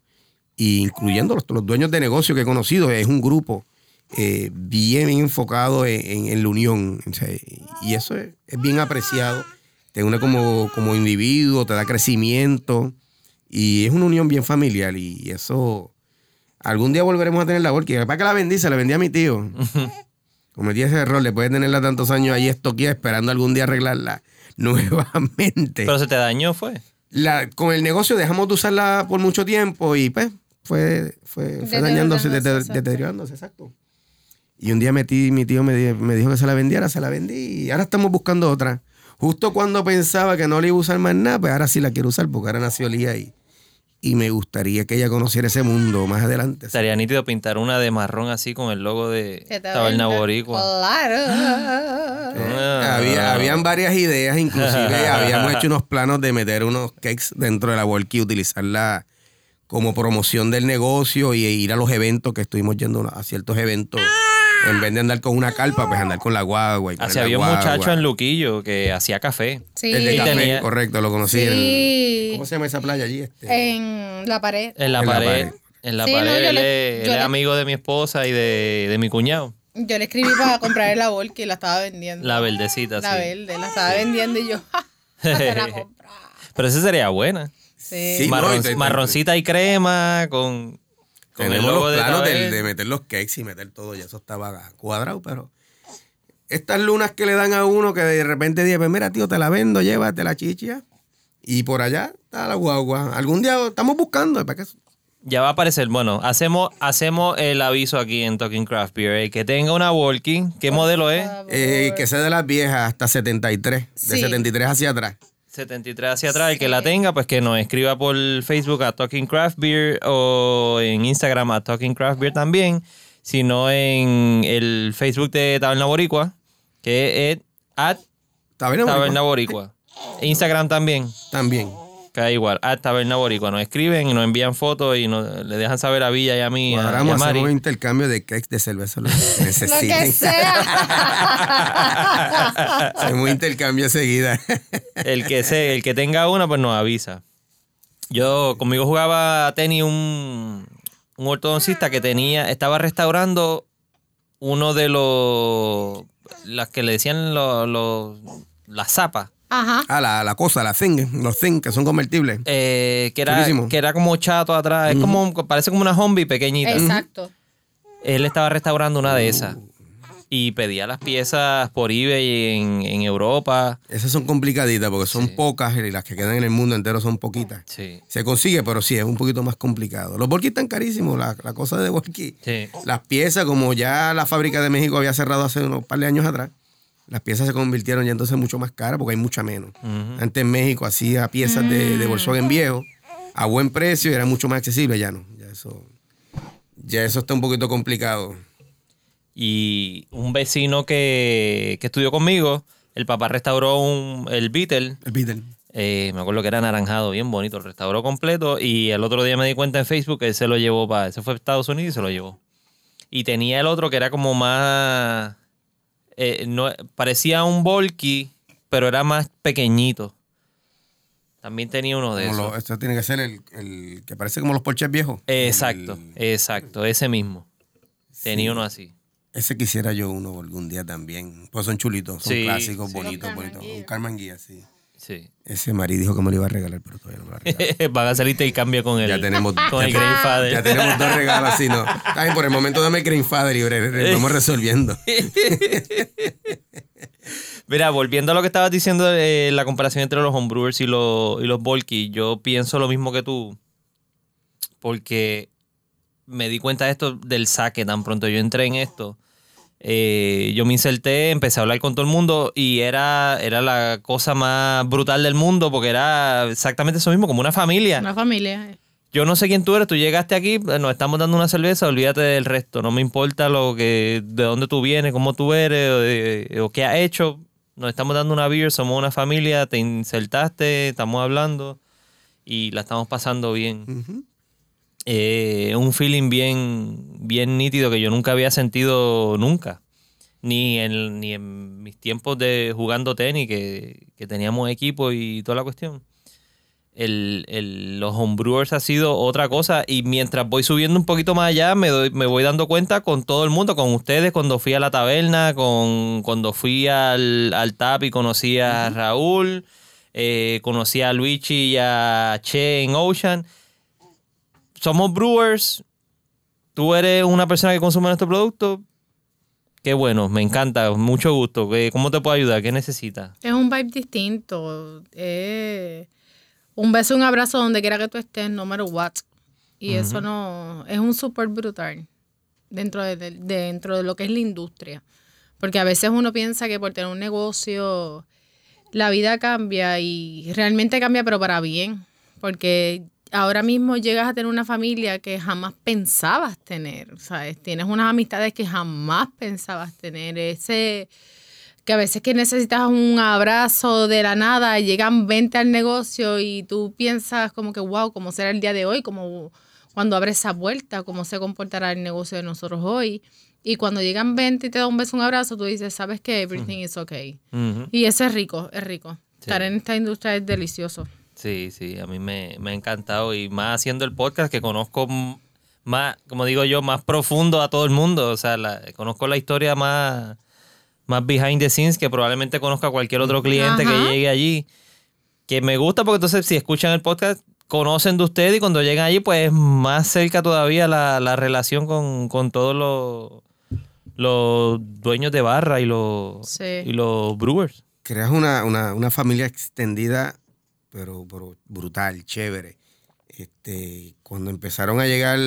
y incluyendo los, los dueños de negocio que he conocido, es un grupo eh, bien, enfocado en, en- en la unión. O sea, y eso es, es bien apreciado. Te une como, como individuo, te da crecimiento. Y es una unión bien familiar. Y eso. Algún día volveremos a tener la porque ¿Para que la vendí? Se la vendí a mi tío. Cometí ese error. Le puede tenerla tantos años ahí estoquía esperando algún día arreglarla nuevamente. Pero se te dañó, fue. La, con el negocio dejamos de usarla por mucho tiempo y pues fue, fue, fue dañándose, Deteriorándose, dete- exacto. Y un día metí, mi tío me, di- me dijo que se la vendiera, se la vendí y ahora estamos buscando otra. Justo cuando pensaba que no la iba a usar más nada, pues ahora sí la quiero usar porque ahora nació Lía y, y me gustaría que ella conociera ese mundo más adelante. Estaría nítido pintar una de marrón así con el logo de Taberna. Boricua. Claro. Ah. Había, habían varias ideas, inclusive habíamos hecho unos planos de meter unos cakes dentro de la Volky y utilizarla como promoción del negocio y ir a los eventos que estuvimos yendo a ciertos eventos. En vez de andar con una carpa, pues andar con la guagua. Y Así la había un guagua. muchacho en Luquillo que hacía café. Sí. El de café, tenía- correcto, lo conocí. en-. ¿Cómo se llama esa playa allí? Este? En la pared. En la En la pared. pared. En la Sí, no, pared. yo él, le- es, él yo es le- amigo de mi esposa y de, de mi cuñado. Yo le escribí para comprar la Volky y la estaba vendiendo. La verdecita, La sí. verde, la estaba vendiendo y yo, la compré. Pero esa sería buena. Sí. Sí, no, Marron- te- marroncita y crema con, con el Tenemos logo los de planos de, meter los cakes y meter todo, y eso estaba cuadrado, pero estas lunas que le dan a uno que de repente dice, pues mira, tío, te la vendo, llévate la chicha. Y por allá está la guagua. Algún día estamos buscando. ¿para qué? Ya va a aparecer. Bueno, hacemos, hacemos el aviso aquí en Talking Craft Beer. El que tenga una Walkie, ¿qué modelo es? Eh, que sea de las viejas hasta 73. De Sí. 73 hacia atrás. 73 hacia atrás. El que la tenga, pues que nos escriba por Facebook a Talking Craft Beer o en Instagram a Talking Craft Beer también. Sino en el Facebook de Taberna Boricua, que es at ¿Taberna Boricua? Taberna Boricua. Instagram también. También. Queda igual, at Taberna Boricua. Nos escriben y nos envían fotos y nos, le dejan saber a Villa y a mí. a- a Cuadramos, Mari. hacemos un intercambio de cakes de cerveza. Lo que Lo que sea. hacemos un intercambio seguida. El que se, el que tenga una, pues nos avisa. Yo conmigo jugaba tenis un, un ortodoncista que tenía, estaba restaurando uno de los las que le decían los, los- las zapas. Ajá. ah, la, la cosa, la thing, los thing que son convertibles. eh, que, era, Chulísimo. que era como chato atrás. Es como, parece como una zombie pequeñita. Exacto. Él estaba restaurando una de esas. Y pedía las piezas por eBay en, en Europa. Esas son complicaditas porque son pocas y las que quedan en el mundo entero son poquitas. Sí. Se consigue, pero sí, es un poquito más complicado. Los volquis están carísimos, la, la cosa de volquis. Sí. Las piezas, como ya la fábrica de México había cerrado hace unos par de años atrás, las piezas se convirtieron ya entonces mucho más caras porque hay mucha menos. Antes en México hacía piezas de, de Volkswagen viejo a buen precio y era mucho más accesible, ya no. Ya eso, ya eso está un poquito complicado. Y un vecino que, que estudió conmigo, el papá restauró un, el Beetle. El Beetle. eh, me acuerdo que era anaranjado, bien bonito, lo restauró completo. Y el otro día me di cuenta en Facebook que él se lo llevó para. Se fue a Estados Unidos y se lo llevó. Y tenía el otro que era como más. Eh, no, parecía un Volky, pero era más pequeñito. También tenía uno de Como esos. lo- esto tiene que ser el, el que parece como los Porsches viejos. Exacto, El- exacto, ese mismo. Tenía uno así. ese quisiera yo uno algún día también. Pues son chulitos, son Sí, clásicos, sí. bonitos, bonitos. Un Carman Guía, sí. Sí. Ese Mari dijo que me lo iba a regalar, pero todavía no me lo ha regalado. Van a hacer intercambio con el, Ya tenemos, con el Grandfather. ya tenemos dos regalos así, ¿no? Ay, por el momento dame el Grandfather y bre- vamos resolviendo. Mira, volviendo a lo que estabas diciendo, eh, la comparación entre los homebrewers y los, y los Volky, yo pienso lo mismo que tú, porque me di cuenta de esto del saque tan pronto yo entré en esto. Eh, yo me inserté, empecé a hablar con todo el mundo y era, era la cosa más brutal del mundo porque era exactamente eso mismo, como una familia. Una familia. Yo no sé quién tú eres, tú llegaste aquí, eh, nos estamos dando una cerveza, olvídate del resto, no me importa lo que, de dónde tú vienes, cómo tú eres o, de- o qué has hecho, nos estamos dando una beer, somos una familia, te insertaste, estamos hablando y la estamos pasando bien. Eh, un feeling bien, bien nítido que yo nunca había sentido nunca. Ni en, ni en mis tiempos de jugando tenis, que, que teníamos equipo y toda la cuestión el, el- los homebrewers ha sido otra cosa y mientras voy subiendo un poquito más allá me, doy- me voy dando cuenta con todo el mundo, con ustedes cuando fui a la taberna, con cuando fui al, al TAP y conocí a Raúl, eh, conocí a Luigi y a Che en Ocean. Somos brewers, tú eres una persona que consume nuestro producto. Qué bueno, me encanta, mucho gusto. ¿Qué- ¿Cómo te puedo ayudar? ¿Qué necesitas? Es un vibe distinto. Eh, un beso, un abrazo donde quiera que tú estés, no matter what. Y eso no. Es un súper brutal dentro de, de- dentro de lo que es la industria. Porque a veces uno piensa que por tener un negocio la vida cambia y realmente cambia, pero para bien. Porque ahora mismo llegas a tener una familia que jamás pensabas tener, ¿sabes? Tienes unas amistades que jamás pensabas tener. Ese que a veces que necesitas un abrazo de la nada, llegan 20 al negocio y tú piensas como que, wow, ¿cómo será el día de hoy? Como cuando abres esa puerta, cómo se comportará el negocio de nosotros hoy. Y cuando llegan 20 y te da un beso, un abrazo, tú dices, sabes que everything is okay. Y eso es rico, es rico. Estar en esta industria es delicioso. Sí, sí, a mí me, me ha encantado y más haciendo el podcast que conozco más, como digo yo, más profundo a todo el mundo. O sea, la, conozco la historia más, más behind the scenes que probablemente conozca cualquier otro cliente que llegue allí. Que me gusta porque entonces si escuchan el podcast conocen de usted y cuando llegan allí pues más cerca todavía la, la relación con, con todos los los dueños de barra y los, y los brewers. Creas una, una, una familia extendida, pero, pero, brutal, chévere. Este, cuando empezaron a llegar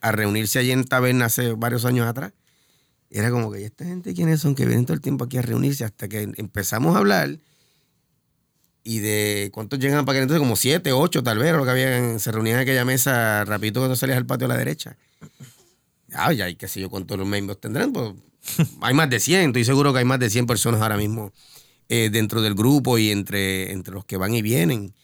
a reunirse allí en taberna hace varios años atrás, era como que, esta gente quiénes son que vienen todo el tiempo aquí a reunirse? Hasta que empezamos a hablar y de cuántos llegan para que entonces como siete, ocho tal vez, lo que habían, se reunían en aquella mesa rapidito cuando salías al patio a la derecha ah, ya, y qué sé yo cuántos los miembros tendrán, pues hay más de 100, estoy seguro que hay más de 100 personas ahora mismo eh, dentro del grupo y entre, entre los que van y vienen.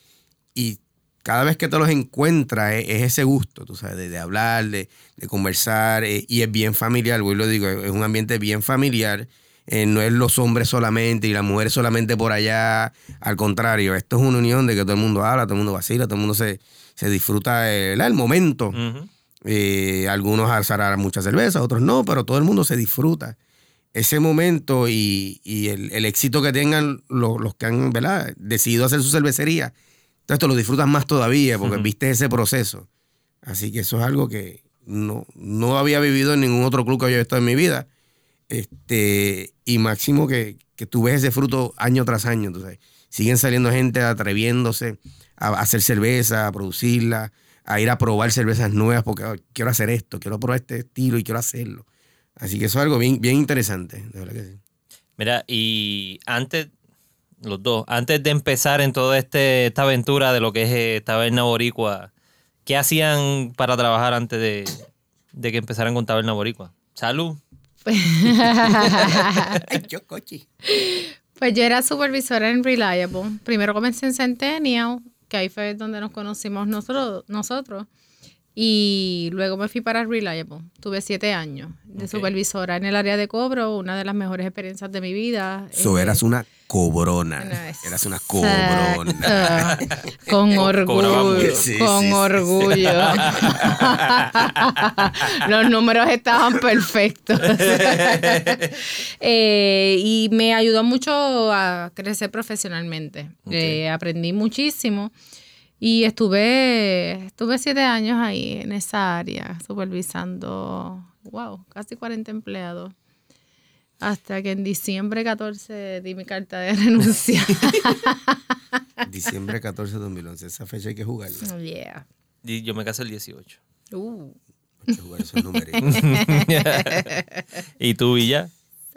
Y cada vez que te los encuentras es, ese gusto, tú sabes, de, hablar, de, conversar, eh, y es bien familiar, lo digo, es un ambiente bien familiar. Eh, no es los hombres solamente y las mujeres solamente por allá. Al contrario, esto es una unión de que todo el mundo habla, todo el mundo vacila, todo el mundo se, se disfruta el, momento. Eh, algunos alzarán mucha cerveza, otros no, pero todo el mundo se disfruta ese momento y, el, éxito que tengan los, que han decidido hacer su cervecería. Entonces te lo disfrutas más todavía porque viste ese proceso. Así que eso es algo que no, no había vivido en ningún otro club que haya estado en mi vida. Este, y máximo que, que tú ves ese fruto año tras año. Entonces, siguen saliendo gente atreviéndose a hacer cerveza, a producirla, a ir a probar cervezas nuevas porque quiero hacer esto, quiero probar este estilo y quiero hacerlo. Así que eso es algo bien, bien interesante, de verdad que sí. Mira, y antes, los dos, antes de empezar en toda este, esta aventura de lo que es eh, Taberna Boricua, ¿qué hacían para trabajar antes de, que empezaran con Taberna Boricua? Salud. yo Pues yo era supervisora en Reliable. Primero comencé en Centennial que ahí fue donde nos conocimos nosotros. nosotros. Y luego me fui para Reliable. Tuve siete años de supervisora en el área de cobro, una de las mejores experiencias de mi vida. So, eh, eras una cobrona. eras una cobrona. con orgullo. con orgullo. Los números estaban perfectos. Eh, y me ayudó mucho a crecer profesionalmente. Eh, aprendí muchísimo. Y estuve, estuve siete años ahí en esa área, supervisando, wow, casi 40 empleados. Hasta que en diciembre 14 di mi carta de renuncia. diciembre 14 de 2011, esa fecha hay que jugarla. Oh, yeah. Y yo me casé el 18. Uh. Hay que jugar esos números. ¿Y tú, Villa?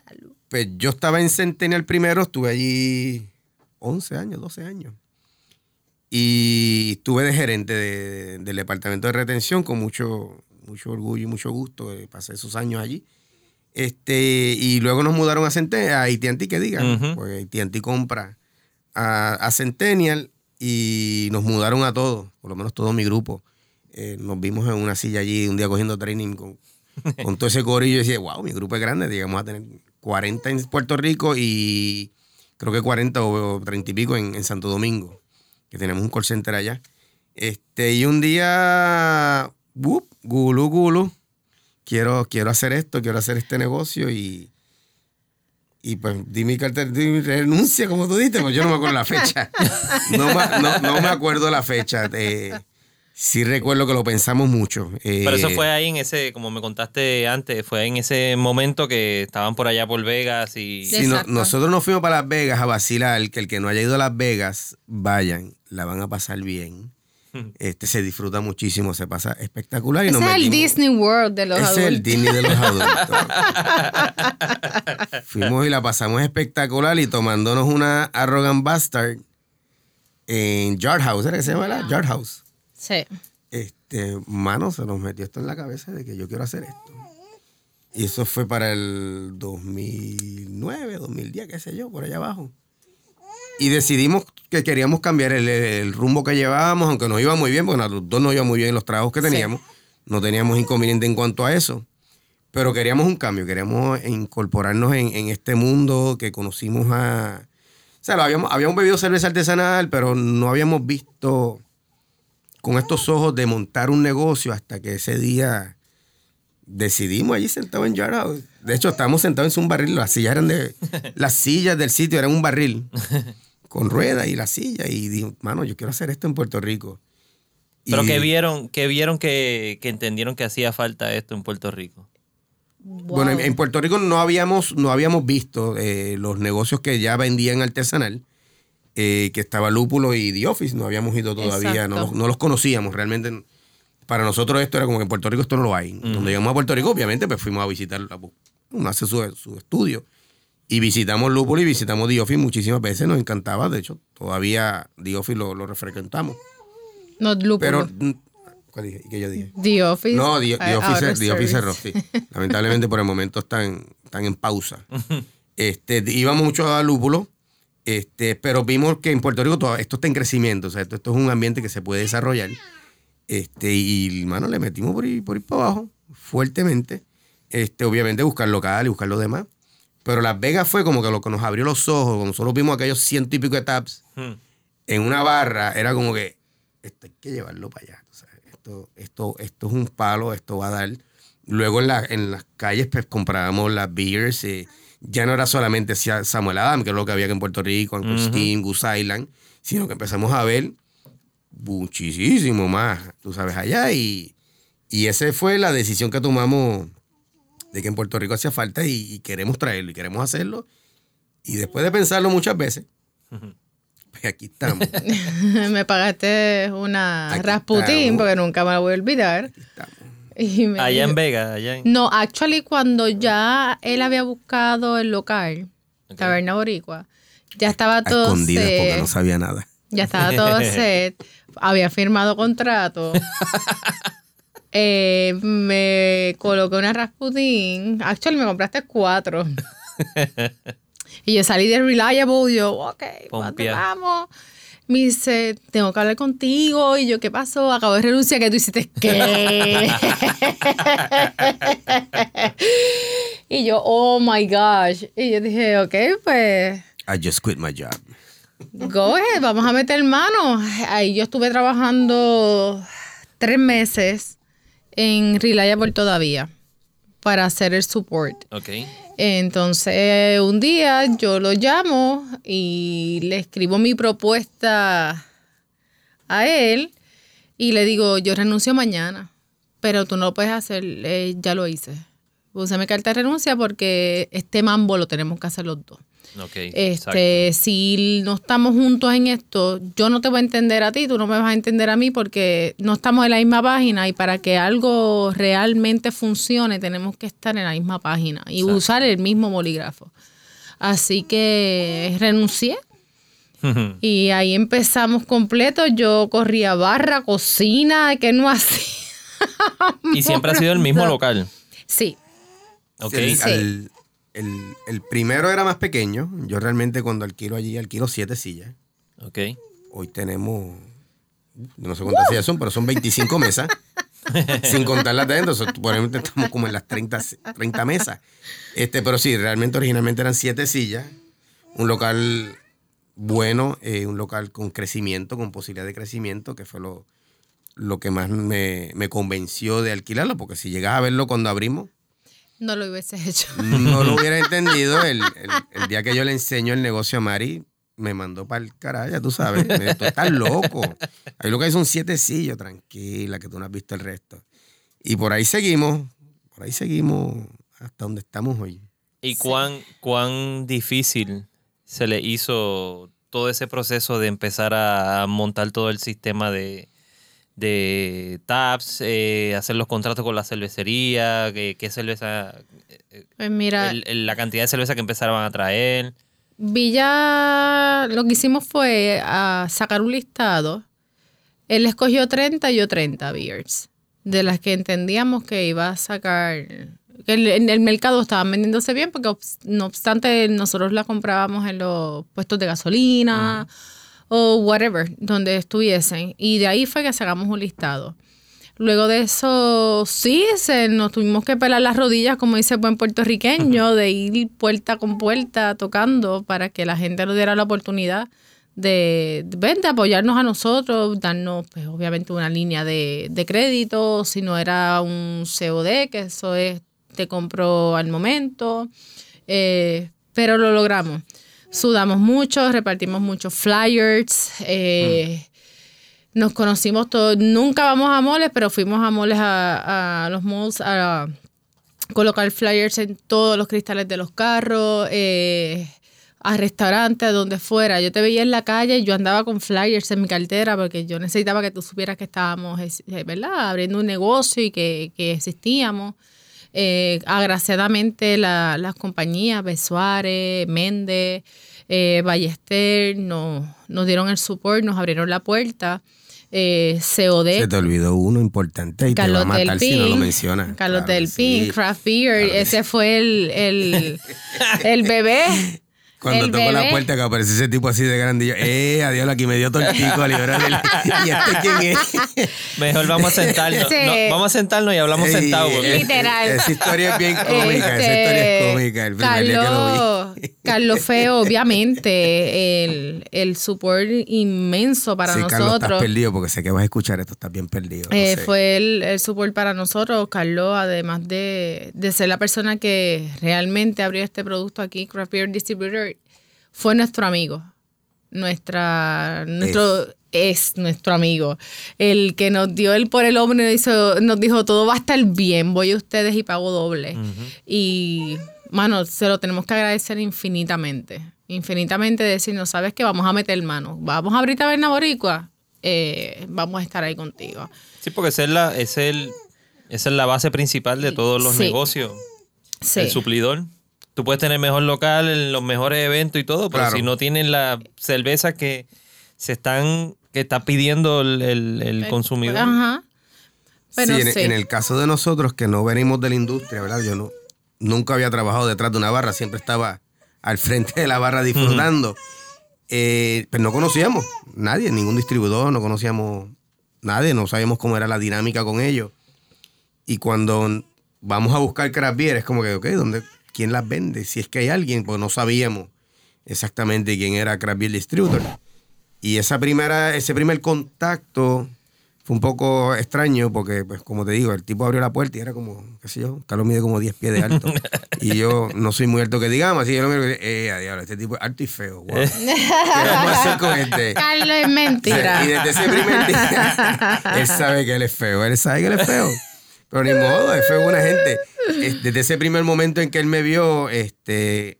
Salud. Pues yo estaba en Centennial primero, estuve allí 11 años, 12 años. Y estuve de gerente del departamento de retención con mucho, mucho orgullo y mucho gusto. Eh, pasé esos años allí. Este, y luego nos mudaron a, Centennial, a AT&T, que digan, porque AT&T compra a, Centennial y nos mudaron a todos, por lo menos todo mi grupo. Eh, nos vimos en una silla allí un día cogiendo training con, con todo ese corillo y decía, wow, mi grupo es grande, digamos a tener 40 en Puerto Rico y creo que 40 o 30 y pico en Santo Domingo que tenemos un call center allá. Este, y un día, ¡wup! gulu, gulu, quiero, quiero hacer esto, quiero hacer este negocio y, y pues di mi carta, di mi renuncia, como tú dices, pues yo no me acuerdo la fecha. No, no, me acuerdo la fecha. Eh, sí recuerdo que lo pensamos mucho. Pero eso eh, fue ahí en ese, como me contaste antes, fue en ese momento que estaban por allá por Vegas y... Sí, nosotros nos fuimos para Las Vegas a vacilar, que el que no haya ido a Las Vegas, vayan la van a pasar bien. Este, se disfruta muchísimo, se pasa espectacular. Y Ese nos es el Disney World de los Ese es el adultos. Disney de los adultos. Fuimos y la pasamos espectacular y tomándonos una Arrogant Bastard en Yard House, ¿era que se llama? la? Yard House. Sí. Este, mano, se nos metió esto en la cabeza de que yo quiero hacer esto. Y eso fue para el 2009, 2010, qué sé yo, por allá abajo. Y decidimos que queríamos cambiar el, el rumbo que llevábamos, aunque nos iba muy bien, porque a los dos nos iba muy bien en los trabajos que Sí. teníamos. No teníamos inconveniente en cuanto a eso. Pero queríamos un cambio, queríamos incorporarnos en, en este mundo que conocimos a... O sea, lo habíamos, habíamos bebido cerveza artesanal, pero no habíamos visto con estos ojos de montar un negocio hasta que ese día decidimos allí sentados en Yard House. De hecho, estábamos sentados en un barril, las sillas eran de... Las sillas del sitio eran un barril con ruedas y la silla. Y dije, mano, yo quiero hacer esto en Puerto Rico. Pero Y- que vieron, que vieron que, que entendieron que hacía falta esto en Puerto Rico. Bueno, en, en Puerto Rico no habíamos, no habíamos visto eh, los negocios que ya vendían artesanal, eh, que estaba Lúpulo y The Office, no habíamos ido todavía, no no los conocíamos realmente. Para nosotros esto era como que en Puerto Rico esto no lo hay. Cuando llegamos a Puerto Rico, obviamente, pues fuimos a visitar, uno hace su, su estudio. Y visitamos Lúpulo y visitamos The Office muchísimas veces, nos encantaba, de hecho, todavía The Office lo, lo refrecuentamos. No, lúpulo. Pero, mm, ¿cuál dije? ¿Y qué yo dije? The Office. No, The, The eh, Office, The Office cerró, sí. Lamentablemente por el momento están, están en pausa. este, íbamos mucho a Lúpulo, este, pero vimos que en Puerto Rico todo esto está en crecimiento, o sea, esto, esto es un ambiente que se puede desarrollar. Este, y, mano, le metimos por ahí, por ahí para abajo, fuertemente. Este, obviamente buscar local y buscar lo demás. Pero Las Vegas fue como que lo que nos abrió los ojos, cuando nosotros vimos aquellos ciento y pico de taps Hmm. en una barra, era como que esto hay que llevarlo para allá. tú sabes. Esto, esto, esto es un palo, esto va a dar. Luego en, la- en las calles pues, comprábamos las beers. eh, ya no era solamente Sa- Samuel Adam, que es lo que había aquí en Puerto Rico, Uncle Steam, Goose Island, sino que empezamos a ver muchísimo más, tú sabes, allá. Y, y esa fue la decisión que tomamos de que en Puerto Rico hacía falta y, y queremos traerlo y queremos hacerlo. Y después de pensarlo muchas veces, pues aquí estamos. me pagaste una Aquí Rasputín estamos. porque nunca me la voy a olvidar. estamos. Y me Allá en dijo- Vega, allá en... No, actually, cuando ya él había buscado el local. Taberna Boricua, ya estaba todo escondidas porque set, no sabía nada. ya estaba todo set, había firmado contrato. Eh, me coloqué una Rasputin. Actually, me compraste cuatro. y yo salí de Reliable. Y yo, ok, ¿cuándo Pompía. vamos? Me dice, tengo que hablar contigo. Y yo, ¿qué pasó? Acabo de renunciar. que tú hiciste? ¿Qué? y yo, oh my gosh. Y yo dije, ok, pues I just quit my job. Go ahead, vamos a meter mano. Ahí yo estuve trabajando tres meses en Reliable todavía para hacer el support. Ok. Entonces, un día yo lo llamo y le escribo mi propuesta a él y le digo, yo renuncio mañana, pero tú no lo puedes hacer, eh, ya lo hice. Puse mi carta de renuncia porque este mambo lo tenemos que hacer los dos. Exacto. Este, si no estamos juntos en esto, yo no te voy a entender a ti, tú no me vas a entender a mí porque no estamos en la misma página y para que algo realmente funcione tenemos que estar en la misma página y Exacto. usar el mismo bolígrafo. Así que renuncié y ahí empezamos completo. Yo corría barra, cocina, que no hacía. y siempre ha sido el mismo local. Sí, Ok. El, Sí. al- el- el primero era más pequeño. Yo realmente cuando alquilo allí, alquilo siete sillas. Ok. Hoy tenemos, no sé cuántas sillas son, pero son 25 mesas. sin contar las de adentro. Probablemente estamos como en las 30, 30 mesas. Este, pero sí, realmente originalmente eran siete sillas. Un local bueno, eh, un local con crecimiento, con posibilidad de crecimiento, que fue lo, lo que más me, me convenció de alquilarlo, porque si llegas a verlo cuando abrimos, no lo hubiese hecho. no lo hubiera entendido. El, el- el día que yo le enseño el negocio a Mari, me mandó para el carajo, ya tú sabes. Me dijo, tú estás loco. Ahí lo que hay son siete sillos, tranquila, que tú no has visto el resto. Y por ahí seguimos, por ahí seguimos hasta donde estamos hoy. ¿Y cuán, cuán difícil se le hizo todo ese proceso de empezar a montar todo el sistema de, de taps, eh, hacer los contratos con la cervecería, qué, qué cerveza, Pues mira, el- el- la cantidad de cerveza que empezaron a traer. Villa, lo que hicimos fue a sacar un listado. Él escogió 30 y yo 30 beers, de las que entendíamos que iba a sacar, que el- en el mercado estaban vendiéndose bien, porque no obstante nosotros las comprábamos en los puestos de gasolina o whatever, donde estuviesen. Y de ahí fue que sacamos un listado. Luego de eso, sí, se, nos tuvimos que pelar las rodillas, como dice el buen puertorriqueño, de ir puerta con puerta tocando para que la gente nos diera la oportunidad de, de, apoyarnos a nosotros, darnos, pues, obviamente, una línea de, de crédito, si no era un COD, que eso es, te compro al momento, eh, pero lo logramos. Sudamos mucho, repartimos muchos flyers, eh, nos conocimos todos. Nunca vamos a moles, pero fuimos a moles a, a los malls a colocar flyers en todos los cristales de los carros, eh, a restaurantes, donde fuera. Yo te veía en la calle y yo andaba con flyers en mi cartera porque yo necesitaba que tú supieras que estábamos, eh, ¿verdad? Abriendo un negocio y que, que existíamos. Eh, agraciadamente la- las compañías, Besuárez, Méndez, eh, Ballester, nos, nos dieron el support, nos abrieron la puerta. Eh, COD, Se te olvidó uno importante y Carlos te va a matar si no lo mencionas. Carlos Claro del que Pin, sí. Craft Beer, Claro ese fue el, el, el bebé. Cuando tocó la puerta que apareció ese tipo así de grande, y yo, eh, adiós, aquí me dio tortico, libera del... ¿Y este quién es? Mejor vamos a sentarnos. Sí. No, vamos a sentarnos y hablamos Ey, sentados. porque- Literal. Esa historia es bien cómica, esa historia es cómica. El primer día que lo Carlos, vi. Carlos fue obviamente el, el support inmenso para sí, Carlos, estás nosotros. perdido porque sé que vas a escuchar esto, estás bien perdido. no Eh, sé. fue el, el support para nosotros, Carlos, además de, de ser la persona que realmente abrió este producto aquí, Craft Beer Distributor, fue nuestro amigo. Nuestra, nuestro, es. nuestro amigo. El que nos dio el por el hombro y nos, hizo- nos dijo, todo va a estar bien, voy a ustedes y pago doble. Y, mano, se lo tenemos que agradecer infinitamente. Infinitamente decirnos, ¿sabes qué? Vamos a meter mano. Vamos a abrir Taberna Boricua. eh, vamos a estar ahí contigo. Sí, porque esa es, la, es el, esa es la base principal de todos los Sí. negocios. Sí. El suplidor. Tú puedes tener mejor local, en los mejores eventos y todo, pero Claro. si no tienen la cerveza que se están, que está pidiendo el, el- el consumidor. Ajá. Sí, en, sí. en el caso de nosotros que no venimos de la industria, ¿verdad? Yo no, nunca había trabajado detrás de una barra, siempre estaba al frente de la barra disfrutando. Eh, pero no conocíamos nadie, ningún distribuidor, no conocíamos nadie, no sabíamos cómo era la dinámica con ellos. Y cuando vamos a buscar craft beer, es como que, ok, ¿dónde, ¿quién las vende? Si es que hay alguien, pues no sabíamos exactamente quién era Craft Beer Distributor. Y esa primera, ese primer contacto fue un poco extraño porque, pues, como te digo, el tipo abrió la puerta y era como, qué sé yo, Carlos mide como 10 pies de alto. y yo no soy muy alto que digamos, así que yo lo miro y digo, eh, a diablo, este tipo es alto y feo. Wow. ¿Qué vamos a hacer con este? Carlos es mentira. Y desde ese primer día, él sabe que él es feo, él sabe que él es feo. Pero ni modo, fue buena gente. Es- Desde ese primer momento en que él me vio, este,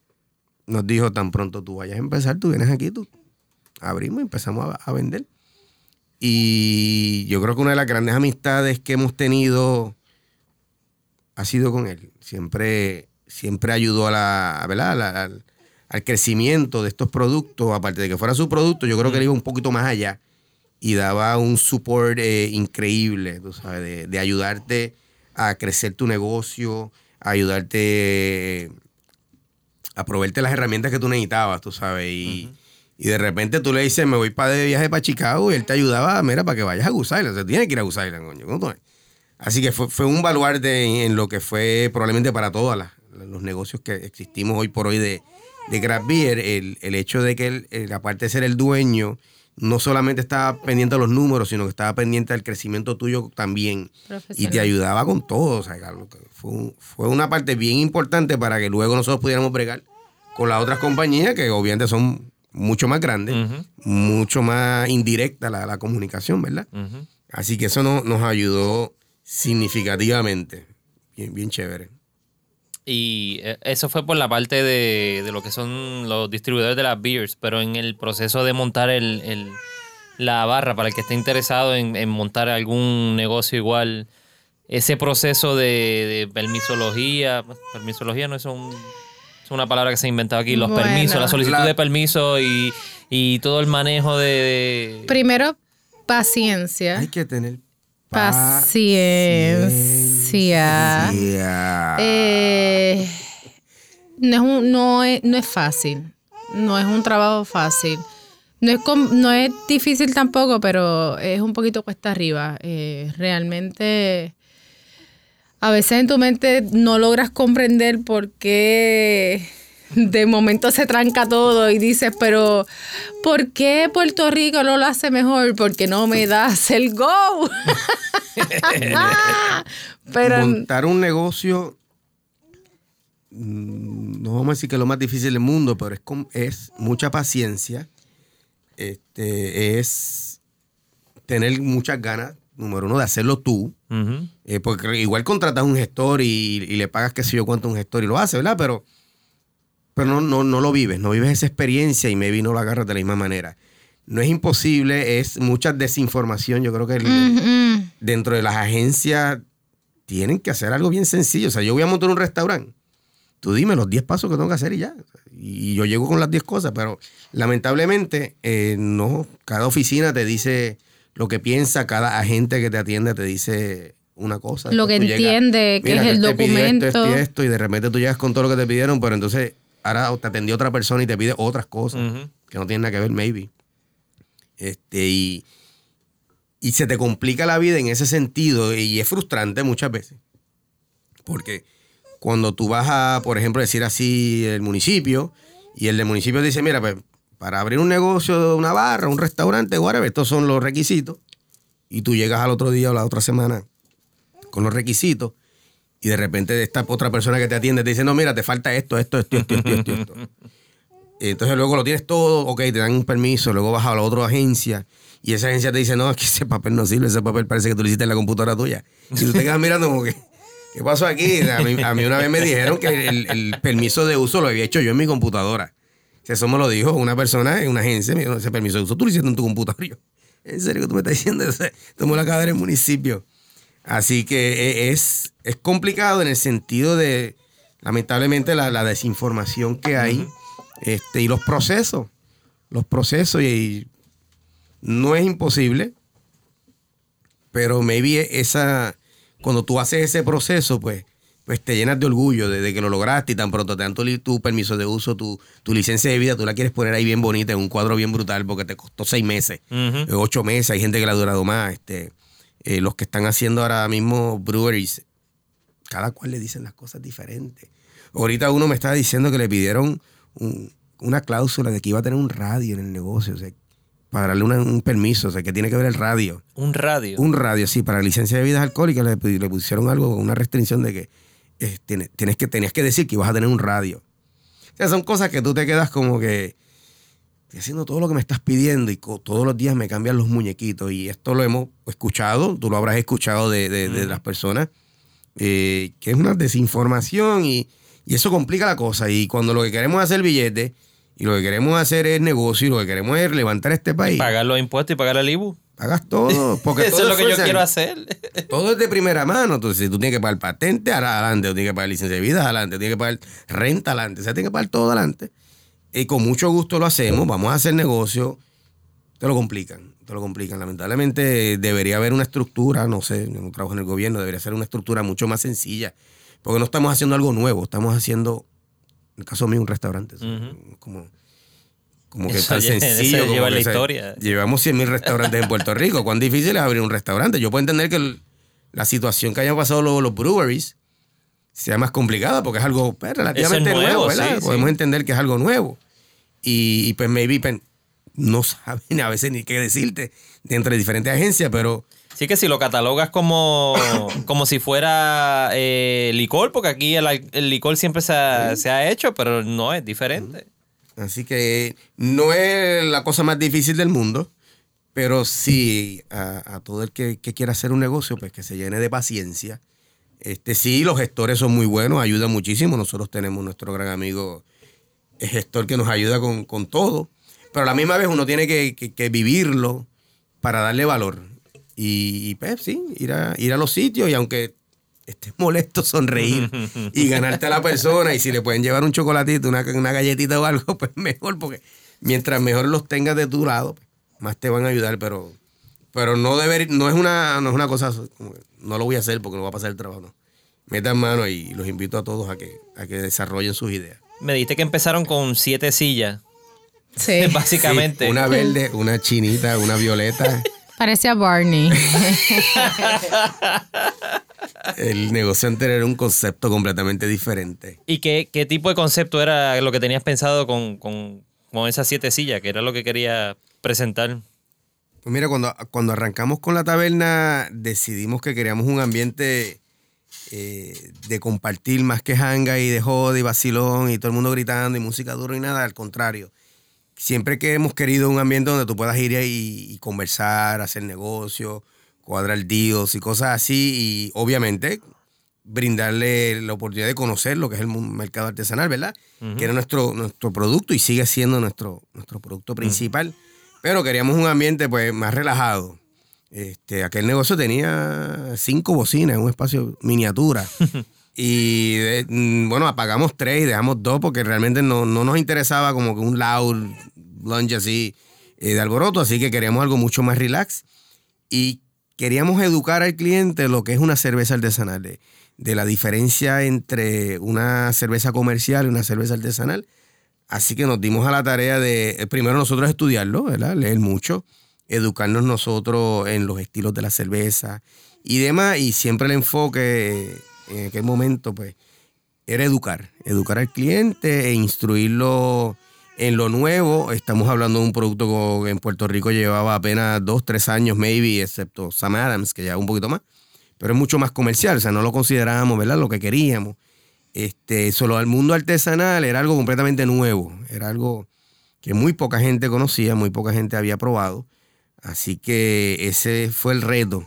nos dijo, tan pronto tú vayas a empezar, tú vienes aquí, tú abrimos y empezamos a, vender. Y yo creo que una de las grandes amistades que hemos tenido ha sido con él. Siempre, siempre ayudó a la, ¿verdad? La- al, al crecimiento de estos productos. Aparte de que fuera su producto, yo creo que él iba un poquito más allá y daba un support eh, increíble, tú sabes, de, de ayudarte a crecer tu negocio, a ayudarte a proveerte las herramientas que tú necesitabas, tú sabes. Y, y de repente tú le dices, me voy para de viaje para Chicago y él te ayudaba, mira, para que vayas a Goose Island. O sea, tienes que ir a Goose Island, coño. Así que fue, fue un baluarte en, en lo que fue probablemente para todos los negocios que existimos hoy por hoy de, de Craft Beer. El, el hecho de que él, él, aparte de ser el dueño, no solamente estaba pendiente de los números, sino que estaba pendiente del crecimiento tuyo también. Y te ayudaba con todo. O sea, Carlos, fue, un- fue una parte bien importante para que luego nosotros pudiéramos bregar con las otras compañías que obviamente son mucho más grandes, mucho más indirecta la, la comunicación, ¿verdad? Así que eso no- nos ayudó significativamente. Bien, bien chévere. Y eh, eso fue por la parte de, de lo que son los distribuidores de las beers, pero en el proceso de montar el, el, la barra para el que esté interesado en, en montar algún negocio igual. Ese proceso de, de permisología, permisología no es, un, es una palabra que se ha inventado aquí, los Bueno. permisos, la solicitud La- de permiso y, y todo el manejo de... de- Primero, paciencia. Hay que tener Paciencia. paciencia. Eh, no, es no, es, no es fácil. No es un trabajo fácil. No es, no es difícil tampoco, pero es un poquito cuesta arriba. Eh, realmente, a veces en tu mente no logras comprender por qué de momento se tranca todo y dices, pero ¿por qué Puerto Rico no lo hace mejor? Porque no me das el go. pero Montar un negocio, mm, no vamos a decir que es lo más difícil del mundo, pero es, con- es mucha paciencia, este, es tener muchas ganas, número uno, de hacerlo tú, eh, porque igual contratas un gestor y, y le pagas qué sé yo cuánto un gestor y lo hace, ¿verdad? Pero, pero no, no, no lo vives, no vives esa experiencia y maybe no la agarras de la misma manera. No es imposible, es mucha desinformación. Yo creo que el- Mm, dentro de las agencias tienen que hacer algo bien sencillo. O sea, yo voy a montar un restaurante. Tú dime los 10 pasos que tengo que hacer y ya. Y yo llego con las 10 cosas, pero lamentablemente eh, no. Cada oficina te dice lo que piensa, cada agente que te atiende te dice una cosa. Lo que llegas, entiende, que "Mira, es el documento. Esto, esto, y de repente tú llegas con todo lo que te pidieron, pero entonces ahora te atendió otra persona y te pide otras cosas que no tienen nada que ver, maybe. Este, y, y se te complica la vida en ese sentido y es frustrante muchas veces. Porque cuando tú vas a, por ejemplo, decir así el municipio y el del municipio dice, mira, pues para abrir un negocio, una barra, un restaurante, whatever, estos son los requisitos. Y tú llegas al otro día o la otra semana con los requisitos y de repente esta otra persona que te atiende te dice, no, mira, te falta esto, esto, esto, esto, esto, esto. esto. Entonces luego lo tienes todo, ok, te dan un permiso, luego vas a la otra agencia y esa agencia te dice, no, es que ese papel no sirve, ese papel parece que tú lo hiciste en la computadora tuya. Y tú te quedas mirando como que, ¿qué pasó aquí? A mí, a mí una vez me dijeron que el, el permiso de uso lo había hecho yo en mi computadora. Eso me lo dijo una persona en una agencia, me dijo, ese permiso de uso tú lo hiciste en tu computadora. Yo, ¿En serio que tú me estás diciendo eso? Tomó la cadera del municipio. Así que e- es, es complicado en el sentido de, lamentablemente, la, la desinformación que hay este, y los procesos. Los procesos, y, no es imposible, pero maybe esa, cuando tú haces ese proceso, pues, pues te llenas de orgullo de, de que lo lograste y tan pronto te dan tu, tu permiso de uso, tu, tu licencia de vida, tú la quieres poner ahí bien bonita, en un cuadro bien brutal, porque te costó seis meses, eh, ocho meses, hay gente que la ha durado más. Este, eh, los que están haciendo ahora mismo breweries, cada cual le dicen las cosas diferentes. Ahorita uno me estaba diciendo que le pidieron un- una cláusula de que iba a tener un radio en el negocio, o sea, para darle una- un permiso, o sea, que tiene que ver el radio. Un radio. Un radio, sí, para licencia de bebidas alcohólicas le, le pusieron algo, una restricción de que eh, tiene- tienes que tenías que decir que ibas a tener un radio. O sea, son cosas que tú te quedas como que estoy haciendo todo lo que me estás pidiendo y todos los días me cambian los muñequitos y esto lo hemos escuchado, tú lo habrás escuchado de, de- de las personas, eh, que es una desinformación y, y eso complica la cosa y cuando lo que queremos es hacer billete y lo que queremos hacer es negocio y lo que queremos es levantar este país, Pagar los impuestos y pagar el IBU. pagas todo. Porque Eso todo es lo que yo quiero hacer. todo es de primera mano. Entonces, si tú tienes que pagar patente, adelante. Tú tienes que pagar licencia de vida, adelante. Tienes que pagar renta, adelante. O sea, tienes que pagar todo adelante. Y con mucho gusto lo hacemos. Vamos a hacer negocio. Te lo complican. Te lo complican. Lamentablemente, debería haber una estructura. No sé, no trabajo en el gobierno. Debería ser una estructura mucho más sencilla. Porque no estamos haciendo algo nuevo. Estamos haciendo, en el caso mío, un restaurante. Como. Como que Eso tan sencillo. como lleva que, la historia. Llevamos 100 mil restaurantes en Puerto Rico. ¿Cuán difícil es abrir un restaurante? Yo puedo entender que el- la situación que hayan pasado los, los breweries sea más complicada porque es algo pues, relativamente es nuevo, nuevo, ¿verdad? sí, Podemos sí. entender que es algo nuevo. Y, y pues maybe pues, no saben a veces ni qué decirte de entre diferentes agencias, pero Sí que si lo catalogas como, como si fuera eh, licor, porque aquí el, licor siempre se ha, se ha hecho, pero no es diferente. Así que no es la cosa más difícil del mundo, pero sí a, a todo el que, que quiera hacer un negocio, pues que se llene de paciencia. Este, sí, los gestores son muy buenos, ayudan muchísimo. Nosotros tenemos nuestro gran amigo el gestor que nos ayuda con, con todo, pero a la misma vez uno tiene que, que- que vivirlo para darle valor. Y, y, pues sí, ir a, ir a los sitios y aunque estés molesto, sonreír y ganarte a la persona y si le pueden llevar un chocolatito, una, una galletita o algo, pues mejor porque mientras mejor los tengas de tu lado, pues, más te van a ayudar, pero pero no deber, no es una no es una cosa no lo voy a hacer porque no va a pasar el trabajo, no. Metan mano y los invito a todos a que a que desarrollen sus ideas. Me dijiste que empezaron con siete sillas. Sí. Básicamente. Sí, una verde, una chinita, una violeta. Parece a Barney. El negocio anterior era un concepto completamente diferente. ¿Y qué, qué tipo de concepto era lo que tenías pensado con, con, con esas siete sillas? Que era lo que quería presentar. Pues mira, cuando, cuando arrancamos con la taberna, decidimos que queríamos un ambiente eh, de compartir más que hanga y de joda y vacilón y todo el mundo gritando y música dura y nada, al contrario. Siempre que hemos querido un ambiente donde tú puedas ir y, y conversar, hacer negocios, cuadrar deals y cosas así, y obviamente brindarle la oportunidad de conocer lo que es el mercado artesanal, ¿verdad? Que era nuestro, nuestro producto y sigue siendo nuestro, nuestro producto principal. Pero queríamos un ambiente pues más relajado. Este, aquel negocio tenía cinco bocinas un espacio miniatura. y de- mm, bueno, apagamos tres y dejamos dos porque realmente no, no nos interesaba como que un loud lunch así eh, de alboroto, así que queríamos algo mucho más relax. Y queríamos educar al cliente lo que es una cerveza artesanal, de, de la diferencia entre una cerveza comercial y una cerveza artesanal. Así que nos dimos a la tarea de, eh, primero nosotros estudiarlo. Leer mucho, educarnos nosotros en los estilos de la cerveza y demás. Y siempre el enfoque eh, en aquel momento, pues, era educar, educar al cliente e instruirlo en lo nuevo. Estamos hablando de un producto que en Puerto Rico llevaba apenas dos, tres años, maybe, excepto Sam Adams, que lleva un poquito más. Pero es mucho más comercial, o sea, no lo considerábamos, ¿verdad? Lo que queríamos. Este, solo al mundo artesanal era algo completamente nuevo, era algo que muy poca gente conocía, muy poca gente había probado. Así que ese fue el reto,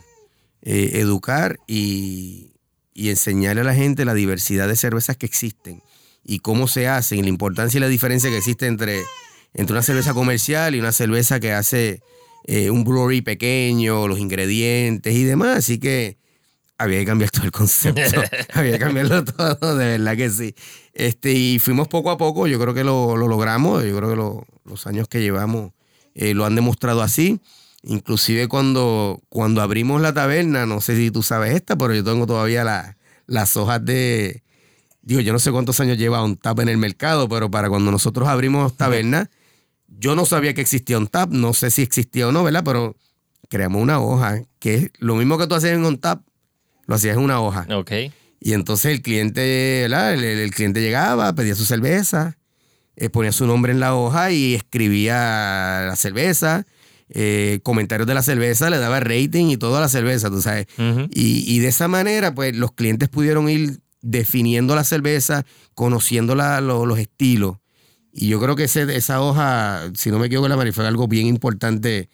eh, educar y, enseñarle a la gente la diversidad de cervezas que existen y cómo se hacen, y la importancia y la diferencia que existe entre, entre una cerveza comercial y una cerveza que hace eh, un brewery pequeño, los ingredientes y demás. Así que había que cambiar todo el concepto, había que cambiarlo todo, de verdad que sí. Este, y fuimos poco a poco, yo creo que lo, lo logramos, yo creo que lo- los años que llevamos eh, lo han demostrado así. Inclusive cuando, cuando abrimos la taberna, no sé si tú sabes esta, pero yo tengo todavía la- las hojas de, digo, yo no sé cuántos años lleva un tap en el mercado, pero para cuando nosotros abrimos taberna, yo no sabía que existía un tap, no sé si existía o no, ¿verdad? Pero creamos una hoja, que es lo mismo que tú hacías en un tap, lo hacías en una hoja. Ok. Y entonces el cliente, ¿verdad? El, cliente llegaba, pedía su cerveza, eh, ponía su nombre en la hoja y escribía la cerveza, eh, comentarios de la cerveza, le daba rating y toda la cerveza, tú sabes. Y, y de esa manera, pues los clientes pudieron ir definiendo la cerveza, conociendo la- lo- los estilos. Y yo creo que ese- esa hoja, si no me equivoco, la fue algo bien importante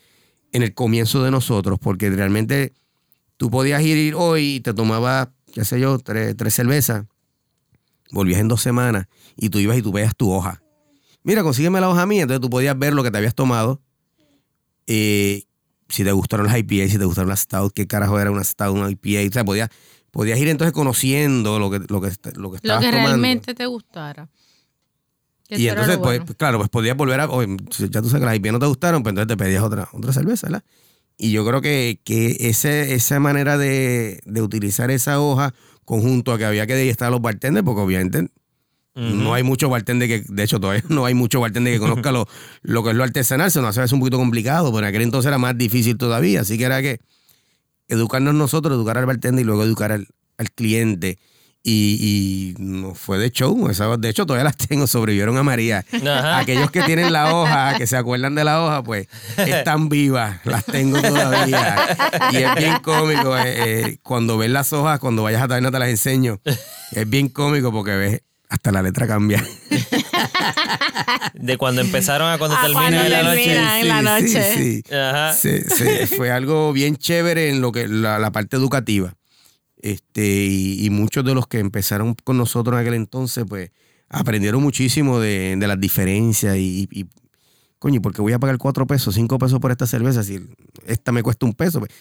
en el comienzo de nosotros, porque realmente tú podías ir hoy y te tomabas, qué sé yo, tres, tres cervezas, volvías en dos semanas y tú ibas y tú veías tu hoja. Mira, consígueme la hoja mía, entonces tú podías ver lo que te habías tomado, eh, si te gustaron las IPA, si te gustaron las Stout, qué carajo era una Stout, una IPA, o sea, podías, podías ir entonces conociendo lo que, lo que, lo que Lo estabas que tomando. realmente te gustara. Que Y entonces, lo pues, claro, pues podías volver a. oye, si ya tú sabes que las IPA no te gustaron, pues entonces te pedías otra, otra cerveza, ¿verdad? Y yo creo que, que ese, esa manera de, de utilizar esa hoja conjunto a que había que estar los bartenders, porque obviamente no hay muchos bartenders que, de hecho, todavía no hay muchos bartenders que conozcan lo, lo que es lo artesanal, se nos hace veces un poquito complicado, pero en aquel entonces era más difícil todavía, así que era que educarnos nosotros, educar al bartender y luego educar al, al cliente. Y, y fue de show. Esa- de hecho, todavía las tengo, sobrevivieron a María. Ajá. Aquellos que tienen la hoja, que se acuerdan de la hoja, pues están vivas, las tengo todavía. Y es bien cómico. eh, eh, cuando ves las hojas, cuando vayas a taberna te las enseño. Es bien cómico porque ves, hasta la letra cambia. De cuando empezaron a cuando Ah, termina cuando la noche. en la noche. Sí, sí. Ajá. Se- se- fue algo bien chévere en lo que la, la parte educativa. Este, y, y muchos de los que empezaron con nosotros en aquel entonces, pues, aprendieron muchísimo de, de las diferencias y, y coño, ¿por qué voy a pagar cuatro pesos, cinco pesos por esta cerveza si esta me cuesta un peso? Pues,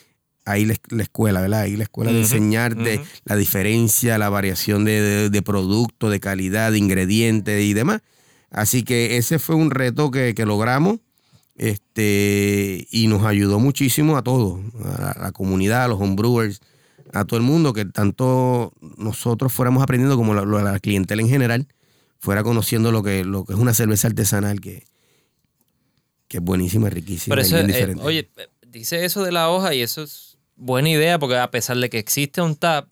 ahí la, la escuela, ¿verdad? Ahí la escuela de enseñarte la diferencia, la variación de, de, de producto, de calidad, de ingredientes y demás. Así que ese fue un reto que, que logramos este, y nos ayudó muchísimo a todos, a la comunidad, a los homebrewers, a todo el mundo, que tanto nosotros fuéramos aprendiendo como la, la clientela en general fuera conociendo lo que, lo que es una cerveza artesanal que, que es buenísima, riquísima Pero y eso, bien eh, diferente. oye, eh, dice eso de la hoja y eso es buena idea porque a pesar de que existe un tap,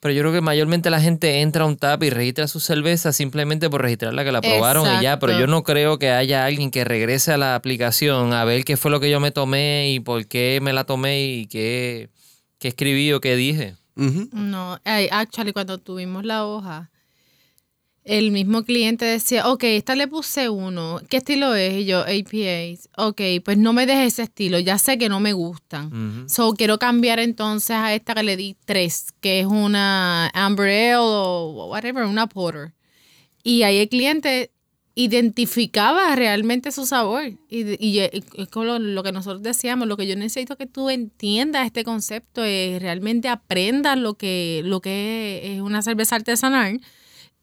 pero yo creo que mayormente la gente entra a un tap y registra su cerveza simplemente por registrarla que la probaron y ya, pero Exacto. yo no creo que haya alguien que regrese a la aplicación a ver qué fue lo que yo me tomé y por qué me la tomé y qué, qué escribí o qué dije. Ujú. No, ay, actually, cuando tuvimos la hoja, el mismo cliente decía, ok, esta le puse uno, ¿qué estilo es? Y yo, APAs. Ok, pues no me dejes ese estilo, ya sé que no me gustan. So, quiero cambiar entonces a esta que le di tres, que es una Amber Ale o whatever, una Porter. Y ahí el cliente identificaba realmente su sabor. Y, y es como lo, lo que nosotros decíamos, lo que yo necesito que tú entiendas este concepto, es realmente aprendas lo que, lo que es una cerveza artesanal.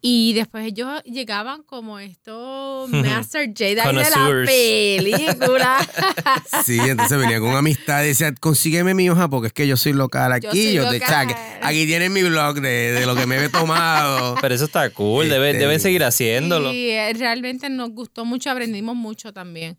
Y después ellos llegaban como estos Master Jedi de la película. Sí, entonces venía con amistad y decía, consígueme mi hoja porque es que yo soy local aquí. Yo Yo te, o sea, local. que aquí tienen mi blog de, de lo que me he tomado. Pero eso está cool, debe- Este- deben seguir haciéndolo. Y eh, realmente nos gustó mucho, aprendimos mucho también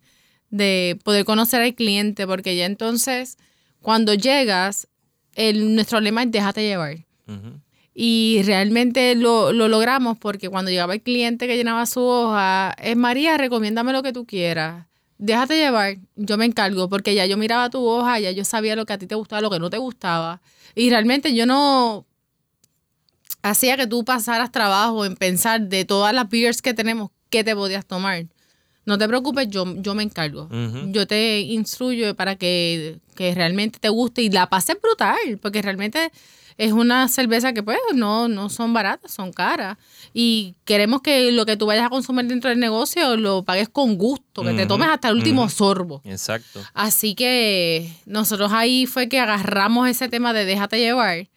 de poder conocer al cliente, porque ya entonces, cuando llegas, el, nuestro lema es déjate llevar. Ujú. Y realmente lo, lo logramos porque cuando llegaba el cliente que llenaba su hoja, es María, recomiéndame lo que tú quieras. Déjate llevar, yo me encargo, porque ya yo miraba tu hoja, ya yo sabía lo que a ti te gustaba, lo que no te gustaba. Y realmente yo no hacía que tú pasaras trabajo en pensar de todas las beers que tenemos, qué te podías tomar. No te preocupes, yo, yo me encargo. Yo te instruyo para que, que realmente te guste y la pases brutal, porque realmente es una cerveza que pues no, no son baratas, son caras. Y queremos que lo que tú vayas a consumir dentro del negocio lo pagues con gusto, que te tomes hasta el último sorbo. Exacto. Así que nosotros ahí fue que agarramos ese tema de déjate llevar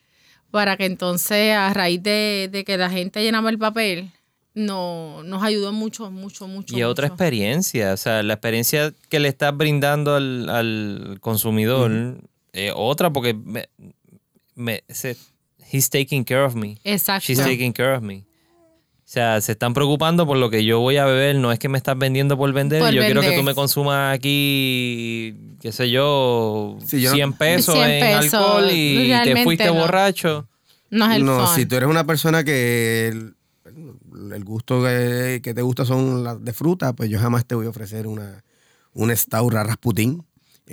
para que entonces a raíz de, de que la gente llenaba el papel no, nos ayudó mucho, mucho, mucho. Y otra mucho. experiencia, o sea, la experiencia que le estás brindando al, al consumidor, eh, otra porque me, se- he's taking care of me. Exacto. She's taking care of me. O sea, se están preocupando por lo que yo voy a beber, no es que me estás vendiendo por vender. Por yo quiero que tú me consumas aquí, qué sé yo, Sí, yo no- 100 pesos 100 en pesos, alcohol y te fuiste no. borracho. No es el No, fun. si tú eres una persona que el, el gusto que, que te gusta son las de fruta, pues yo jamás te voy a ofrecer una, una Stout Rasputin.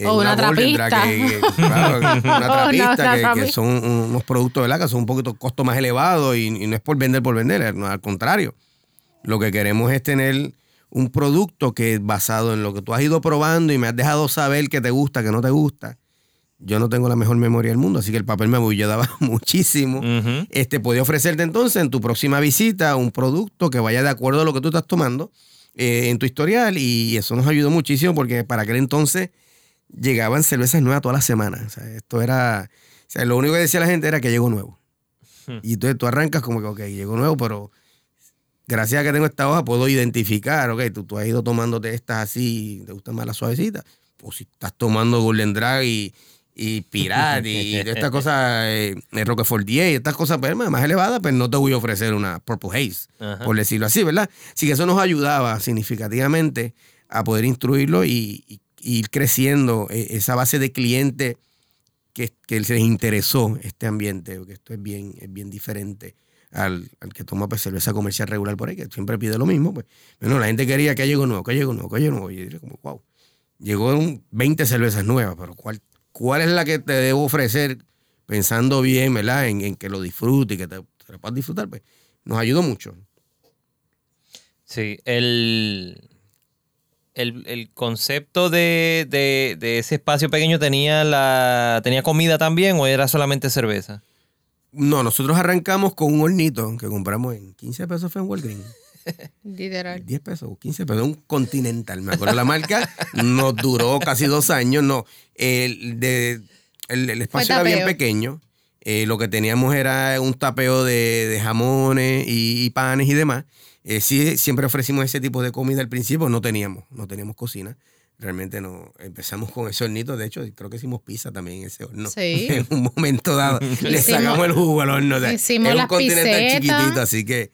O una Drag trapista. que- claro, una una trapista que- son unos productos ¿verdad? que son un poquito costo más elevado y, y no es por vender por vender, no, al contrario. Lo que queremos es tener un producto que es basado en lo que tú has ido probando y me has dejado saber que te gusta, que no te gusta. Yo no tengo la mejor memoria del mundo, así que el papel me abullaba muchísimo. Ujú. Este podía ofrecerte entonces en tu próxima visita un producto que vaya de acuerdo a lo que tú estás tomando eh, en tu historial y eso nos ayudó muchísimo porque para aquel entonces llegaban cervezas nuevas todas las semanas. O sea, esto era, o sea, lo único que decía la gente era que llegó nuevo. Hmm. Y entonces tú arrancas como que, ok, llegó nuevo, pero gracias a que tengo esta hoja puedo identificar, ok, tú, tú has ido tomándote estas así, te gustan más las suavecitas. Pues si estás tomando Golden Drag y, y Pirate y de estas cosas, eh, Roquefort 10 y estas cosas pues, más elevadas, pues no te voy a ofrecer una Purple Haze, Ajá. por decirlo así, ¿verdad? Así que eso nos ayudaba significativamente a poder instruirlo y, y- y ir creciendo eh, esa base de clientes que, que les interesó este ambiente, porque esto es bien, es bien diferente al, al que toma pues, cerveza comercial regular por ahí, que siempre pide lo mismo. Pues. Bueno, la gente quería que llegó nuevo, que llegó nuevo, que llegó nuevo. Y yo diría como, wow, llegó un 20 cervezas nuevas, pero ¿cuál, ¿cuál es la que te debo ofrecer pensando bien, ¿verdad? En, en que lo disfrute y que te, te lo puedas disfrutar? Pues nos ayudó mucho. Sí, el, el, el concepto de, de- de ese espacio pequeño tenía la tenía comida también o era solamente cerveza. No, nosotros arrancamos con un hornito que compramos en 15 pesos fue en Walgreens. Literal. 10 pesos o 15 pesos, un Continental, me acuerdo la marca, nos duró casi dos años, no, el, de, el, el espacio era bien pequeño, eh, lo que teníamos era un tapeo de, de jamones y, y panes y demás, Eh, sí, siempre ofrecimos ese tipo de comida al principio, no teníamos, no teníamos cocina. Realmente no, empezamos con ese hornito, de hecho creo que hicimos pizza también en ese horno. Sí. En un momento dado le sacamos el jugo al horno. o sea, hicimos era un pisetas. chiquitito, así que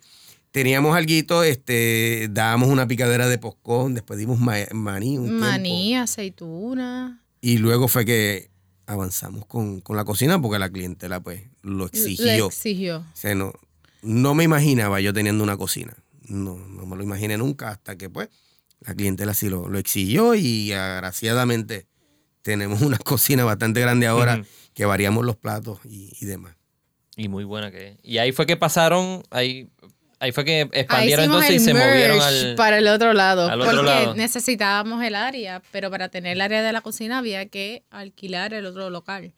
teníamos alguito, este, dábamos una picadera de poscón, después dimos ma- maní un tiempo. Maní, aceituna. Y luego fue que avanzamos con, con la cocina porque la clientela pues lo exigió. exigió. O sea, no, no me imaginaba yo teniendo una cocina. No, no me lo imaginé nunca hasta que pues la clientela sí lo, lo exigió y agraciadamente tenemos una cocina bastante grande ahora que variamos los platos y, y demás. Y muy buena que es. Y ahí fue que pasaron, ahí, ahí fue que expandieron entonces y se movieron al... para el otro lado. al otro porque lado. necesitábamos el área, pero para tener el área de la cocina había que alquilar el otro local.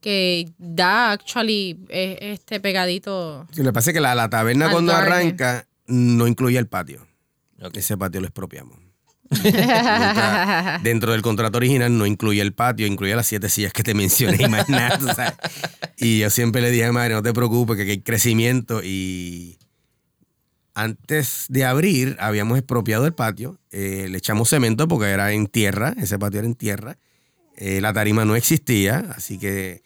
Que da, actually, es este pegadito. Sí, lo que pasa es que la, la taberna cuando garden. arranca no incluye el patio. Ese patio lo expropiamos. Dentro del contrato original no incluye el patio, incluye las siete sillas que te mencioné y más nada. sabes. Y yo siempre le dije a madre, no te preocupes, que hay crecimiento. Y antes de abrir, habíamos expropiado el patio, eh, le echamos cemento porque era en tierra, ese patio era en tierra. Eh, la tarima no existía, así que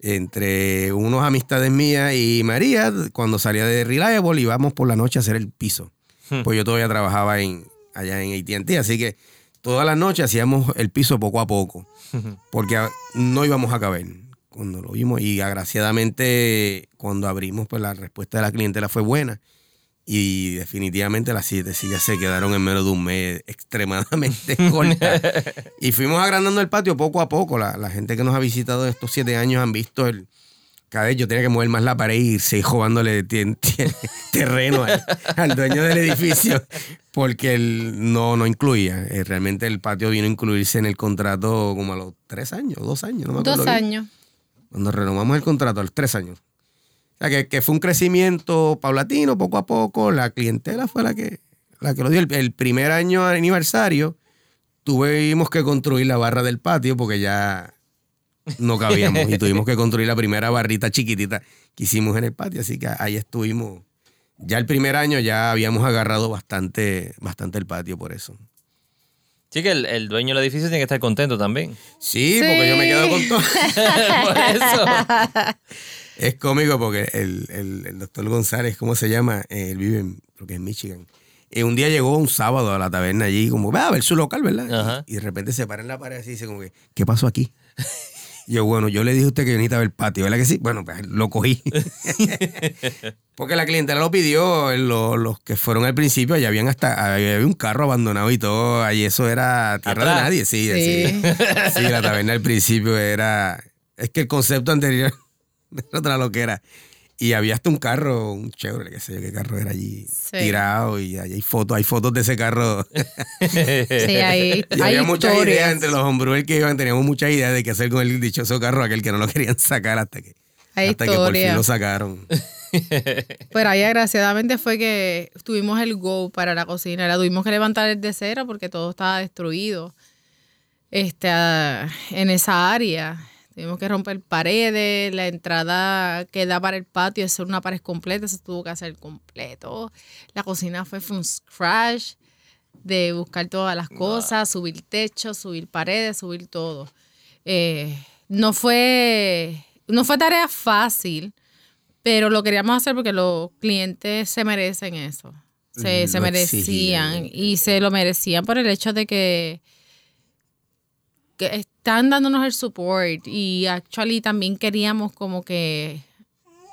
entre unos amistades mías y María, cuando salía de Reliable, íbamos por la noche a hacer el piso. Hmm. Pues yo todavía trabajaba en, allá en AT&T, así que todas las noches hacíamos el piso poco a poco, porque no íbamos a caber cuando lo vimos y agraciadamente cuando abrimos, pues la respuesta de la clientela fue buena y definitivamente las siete sillas se quedaron en menos de un mes extremadamente cortas. y fuimos agrandando el patio poco a poco. La, la gente que nos ha visitado estos siete años han visto el... Cada vez yo tenía que mover más la pared y seguir robándole terreno al, al dueño del edificio porque él no, no incluía. Eh, realmente el patio vino a incluirse en el contrato como a los tres años, dos años. No me acuerdo Dos bien. años. Cuando renovamos el contrato a los tres años. O sea, que, que fue un crecimiento paulatino, poco a poco. La clientela fue la que, la que lo dio. El, el primer año aniversario tuvimos que construir la barra del patio porque ya no cabíamos. y tuvimos que construir la primera barrita chiquitita que hicimos en el patio. Así que ahí estuvimos. Ya el primer año ya habíamos agarrado bastante, bastante el patio por eso. Sí que el, el dueño del edificio tiene que estar contento también. Sí, porque yo me quedo con todo. Por eso. Es cómico porque el, el- el doctor González, ¿cómo se llama? Eh, él vive en, creo que en Michigan. Eh, un día llegó un sábado a la taberna allí, como, va a ver su local, ¿verdad? Ajá. Y, de repente se para en la pared así y dice como que, ¿qué pasó aquí? Y yo, bueno, yo le dije a usted que yo necesitaba el patio, ¿verdad que sí? Bueno, pues lo cogí. porque la clientela lo pidió, eh, lo- los que fueron al principio, allá habían hasta, había un carro abandonado y todo, allí eso era tierra Atrás. de nadie, sí, Sí. sí. Sí, la taberna al principio era, es que el concepto anterior otra loquera. Y había hasta un carro, un Chevrolet, qué sé yo qué carro era allí Sí. tirado y ahí hay fotos, hay fotos de ese carro. Sí, ahí y hay había muchas historias. ideas entre los hombres que iban, teníamos muchas ideas de qué hacer con el dichoso carro, aquel que no lo querían sacar hasta que, Hay hasta que por fin lo sacaron. Pero ahí agraciadamente fue que tuvimos el go para la cocina. La tuvimos que levantar desde cero porque todo estaba destruido este, ah, en esa área. Tuvimos que romper paredes, la entrada que da para el patio es una pared completa, se tuvo que hacer completo. La cocina fue from scratch, de buscar todas las cosas, subir techo, subir paredes, subir todo. Eh, no fue no fue tarea fácil, pero lo queríamos hacer porque los clientes se merecen eso. Se, se merecían exigían. y se lo merecían por el hecho de que, que están dándonos el support y actually también queríamos como que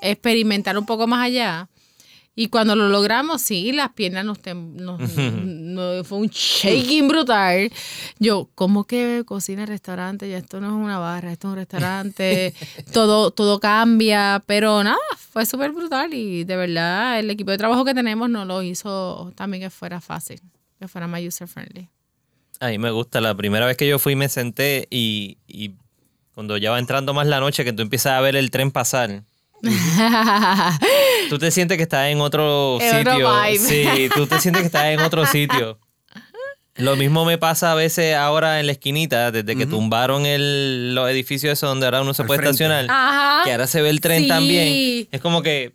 experimentar un poco más allá. Y cuando lo logramos, sí, las piernas nos, tem- nos- nos- fue un shaking brutal. Yo, ¿cómo que cocina restaurante? Ya esto no es una barra, esto es un restaurante. todo, todo cambia, pero nada, fue súper brutal y de verdad el equipo de trabajo que tenemos nos lo hizo también que fuera fácil, que fuera más user friendly. A mí me gusta. La primera vez que yo fui me senté y, y cuando ya va entrando más la noche que tú empiezas a ver el tren pasar Tú te sientes que estás en otro otro sitio. vibe. Sí, tú te sientes que estás en otro sitio. Lo mismo me pasa a veces ahora en la esquinita, desde que tumbaron el, los edificios esos donde ahora uno se Al puede frente. estacionar. Ajá. Que ahora se ve el tren Sí. también. Es como que.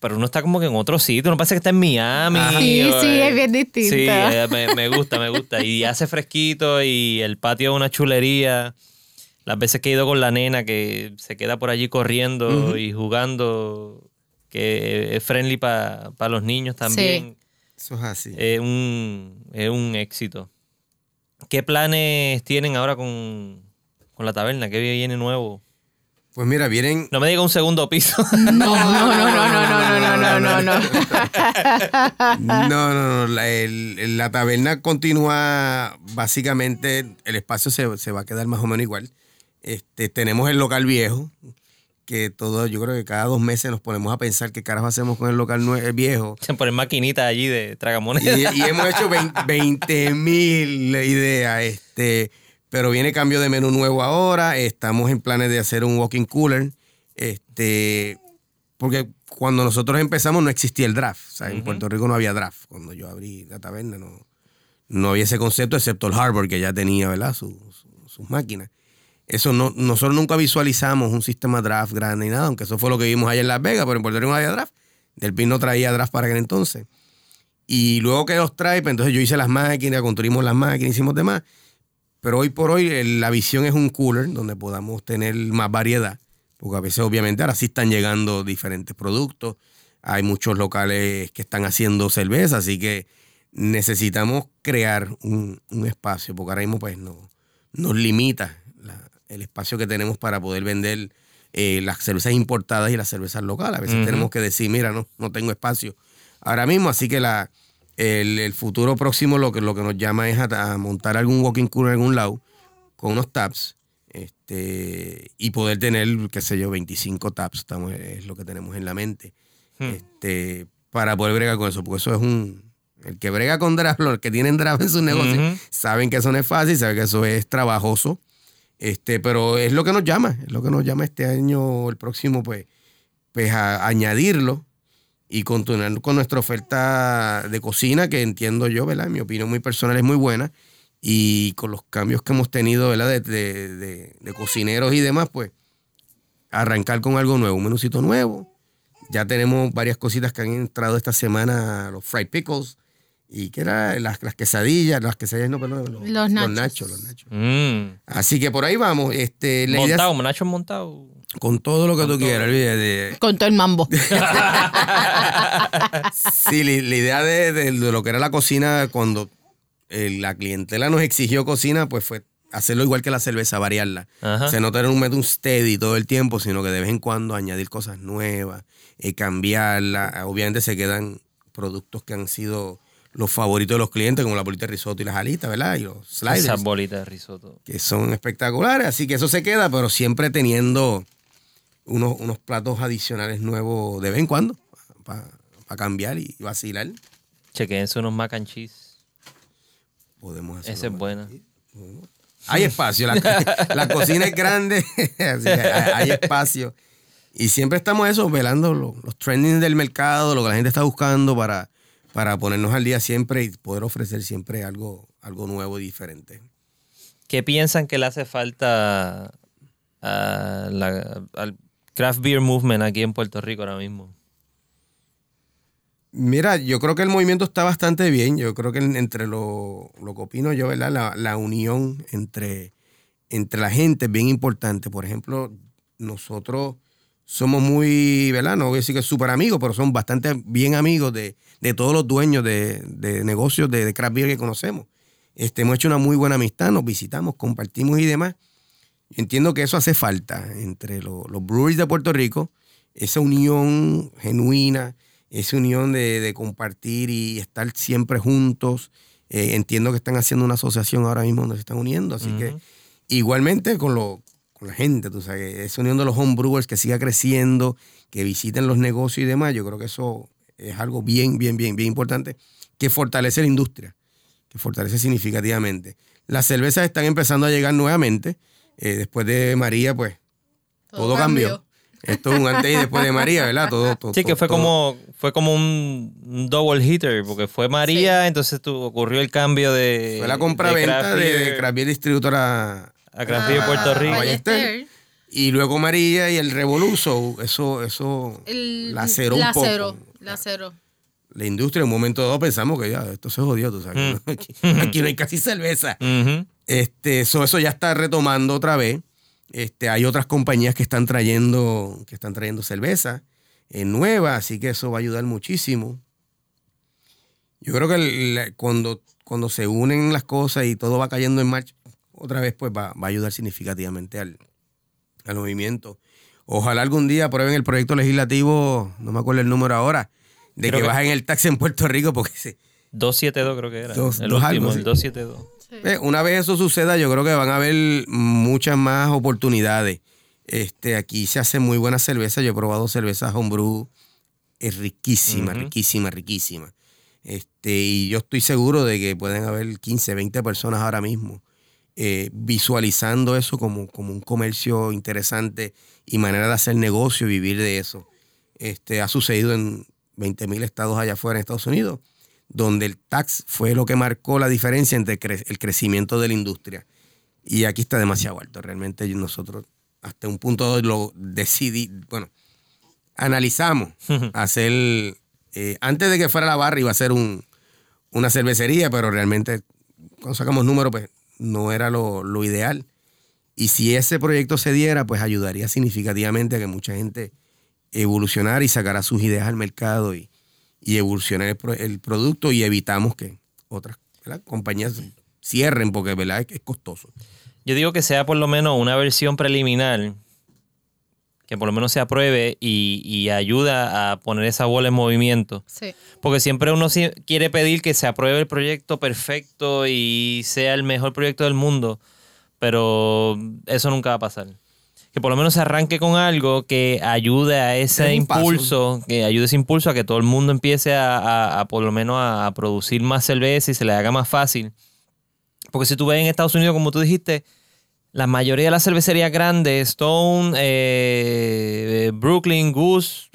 Pero uno está como que en otro sitio. No parece que está en Miami. Ajá. Sí, o, sí, eh, es bien distinto. Sí, eh, me, me gusta, me gusta. Y hace fresquito y el patio es una chulería. Las veces que he ido con la nena que se queda por allí corriendo y jugando, que es friendly para los niños también. Eso es así. Es, un, es un éxito. ¿Qué planes tienen ahora con, con la taberna? ¿Qué viene nuevo? Pues mira, vienen. No me diga un segundo piso. No, no, no, no, no, no, no, no, no, no. No, no, no. La, taberna continúa básicamente. El espacio se, se va a quedar más o menos igual. Este, tenemos el local viejo, que todo, yo creo que cada dos meses nos ponemos a pensar qué carajo hacemos con el local nue- viejo. Se ponen maquinitas allí de Y, tragamonedas. y hemos hecho 20 mil ideas. Este, pero viene cambio de menú nuevo ahora. Estamos en planes de hacer un walking cooler. Este, porque cuando nosotros empezamos no existía el draft. O sea, en Puerto Rico no había draft. Cuando yo abrí la taberna no, no había ese concepto, excepto el Harbor, que ya tenía ¿verdad? Su- su- sus máquinas. Eso no, nosotros nunca visualizamos un sistema draft grande ni nada, aunque eso fue lo que vimos allá en Las Vegas, pero en Puerto Rico no había draft. Del PIN no traía draft para aquel entonces. Y luego que los trae, pues entonces yo hice las máquinas, construimos las máquinas, hicimos demás. Pero hoy por hoy la visión es un cooler donde podamos tener más variedad. Porque a veces obviamente ahora sí están llegando diferentes productos. Hay muchos locales que están haciendo cerveza, así que necesitamos crear un, un espacio, porque ahora mismo pues no, nos limita la- el espacio que tenemos para poder vender eh, las cervezas importadas y las cervezas locales. A veces tenemos que decir, mira, no, no tengo espacio ahora mismo, así que la, el, el futuro próximo lo que, lo que nos llama es a, a montar algún walking cooler en algún lado con unos taps este, y poder tener, qué sé yo, 25 taps, estamos, es lo que tenemos en la mente, Hmm. este, para poder bregar con eso, porque eso es un... El que brega con draft, los que tienen draft en sus negocios, saben que eso no es fácil, saben que eso es trabajoso, este, pero es lo que nos llama, es lo que nos llama este año el próximo, pues, pues a añadirlo y continuar con nuestra oferta de cocina, que entiendo yo, ¿verdad? En mi opinión muy personal es muy buena. Y con los cambios que hemos tenido, ¿verdad? De, de- de- de cocineros y demás, pues arrancar con algo nuevo, un menucito nuevo. Ya tenemos varias cositas que han entrado esta semana, los fried pickles, y que era las, las quesadillas, las quesadillas, no, perdón, los, Los nachos. los nachos. Mm. Así que por ahí vamos. Este, la idea es Montado, Nacho montado. Con todo lo que tú quieras, olvídate. Con todo el mambo. Sí, la, la idea de, de- de lo que era la cocina cuando eh, la clientela nos exigió cocina, pues fue hacerlo igual que la cerveza, variarla. Ajá. O sea, no tener un método steady todo el tiempo, sino que de vez en cuando añadir cosas nuevas, eh, cambiarla. Obviamente se quedan productos que han sido los favoritos de los clientes, como la bolita de risotto y las alitas, ¿verdad? Y los sliders, Esas bolitas de risotto. que son espectaculares. Así que eso se queda, pero siempre teniendo unos, unos platos adicionales nuevos de vez en cuando, para cambiar y vacilar. Chequense unos mac and cheese. Podemos hacer Esa es buena. Hay espacio, la, la cocina es grande, así hay, hay espacio. Y siempre estamos eso, velando lo- los, trendings del mercado, lo que la gente está buscando para, para ponernos al día siempre y poder ofrecer siempre algo, algo nuevo y diferente. ¿Qué piensan que le hace falta a la- al craft beer movement aquí en Puerto Rico ahora mismo? Mira, yo creo que el movimiento está bastante bien. Yo creo que en- entre lo, lo que opino yo, ¿verdad? La, la unión entre, entre la gente es bien importante. Por ejemplo, nosotros somos muy, ¿verdad? No voy a decir que súper amigos, pero son bastante bien amigos de, de todos los dueños de, de negocios de, de craft beer que conocemos. Este, hemos hecho una muy buena amistad, nos visitamos, compartimos y demás. Yo entiendo que eso hace falta entre lo- los breweries de Puerto Rico, esa unión genuina, esa unión de, de compartir y estar siempre juntos. Eh, entiendo que están haciendo una asociación ahora mismo donde se están uniendo, así que igualmente con, lo, con la gente, tú sabes, esa unión de los homebrewers que siga creciendo, que visiten los negocios y demás, yo creo que eso es algo bien, bien, bien, bien importante que fortalece la industria, que fortalece significativamente. Las cervezas están empezando a llegar nuevamente. Eh, después de María, pues todo, cambió. Esto es un antes y después de María, ¿verdad? Todo, todo, Sí, que fue todo- como, fue como un double hitter, porque fue María, entonces tu- ocurrió el cambio de. Fue la compra-venta de, Beer de Craft Distributora a Craft Beer Puerto Ah, Rico. Ballester. y luego María y el Revoluso. Eso, eso El, laceró un la poco. cero, la cero. La industria, en un momento dado pensamos que ya, esto se jodió, tú sabes. Mm. Aquí, aquí no hay casi cerveza. Este, eso, eso ya está retomando otra vez. Este, hay otras compañías que están trayendo, que están trayendo cerveza eh, nueva, así que eso va a ayudar muchísimo. Yo creo que el- cuando, cuando se unen las cosas y todo va cayendo en marcha, otra vez pues va, va a ayudar significativamente al, al movimiento. Ojalá algún día aprueben el proyecto legislativo, no me acuerdo el número ahora, de que, que- bajen el tax en Puerto Rico porque se, 272 creo que era. Dos- el dos último, algo, el sí. 272. Eh, Una vez eso suceda, yo creo que van a haber muchas más oportunidades. Este, aquí se hace muy buena cerveza. Yo he probado cerveza homebrew. Es riquísima, riquísima, riquísima. Este, y yo estoy seguro de que pueden haber 15, 20 personas ahora mismo eh, visualizando eso como, como un comercio interesante y manera de hacer negocio y vivir de eso. Este, ha sucedido en 20 mil estados allá afuera en Estados Unidos donde el tax fue lo que marcó la diferencia entre cre- el crecimiento de la industria. Y aquí está demasiado alto. Realmente nosotros hasta un punto lo decidí, bueno, analizamos hacer, eh, antes de que fuera la barra iba a ser un, una cervecería, pero realmente cuando sacamos números, pues no era lo, lo ideal. Y si ese proyecto se diera, pues ayudaría significativamente a que mucha gente evolucionara y sacara sus ideas al mercado y, y evolucionar el, pro- el producto y evitamos que otras ¿verdad? compañías cierren porque ¿verdad? Es, es costoso. Yo digo que sea por lo menos una versión preliminar que por lo menos se apruebe y, y ayuda a poner esa bola en movimiento. Sí. Porque siempre uno quiere pedir que se apruebe el proyecto perfecto y sea el mejor proyecto del mundo, pero eso nunca va a pasar. Que por lo menos se arranque con algo que ayude a ese Es un paso. impulso, que ayude ese impulso a que todo el mundo empiece a, a- a por lo menos a, a producir más cerveza y se le haga más fácil. Porque si tú ves en Estados Unidos, como tú dijiste, la mayoría de las cervecerías grandes, Stone, eh, Brooklyn, Goose,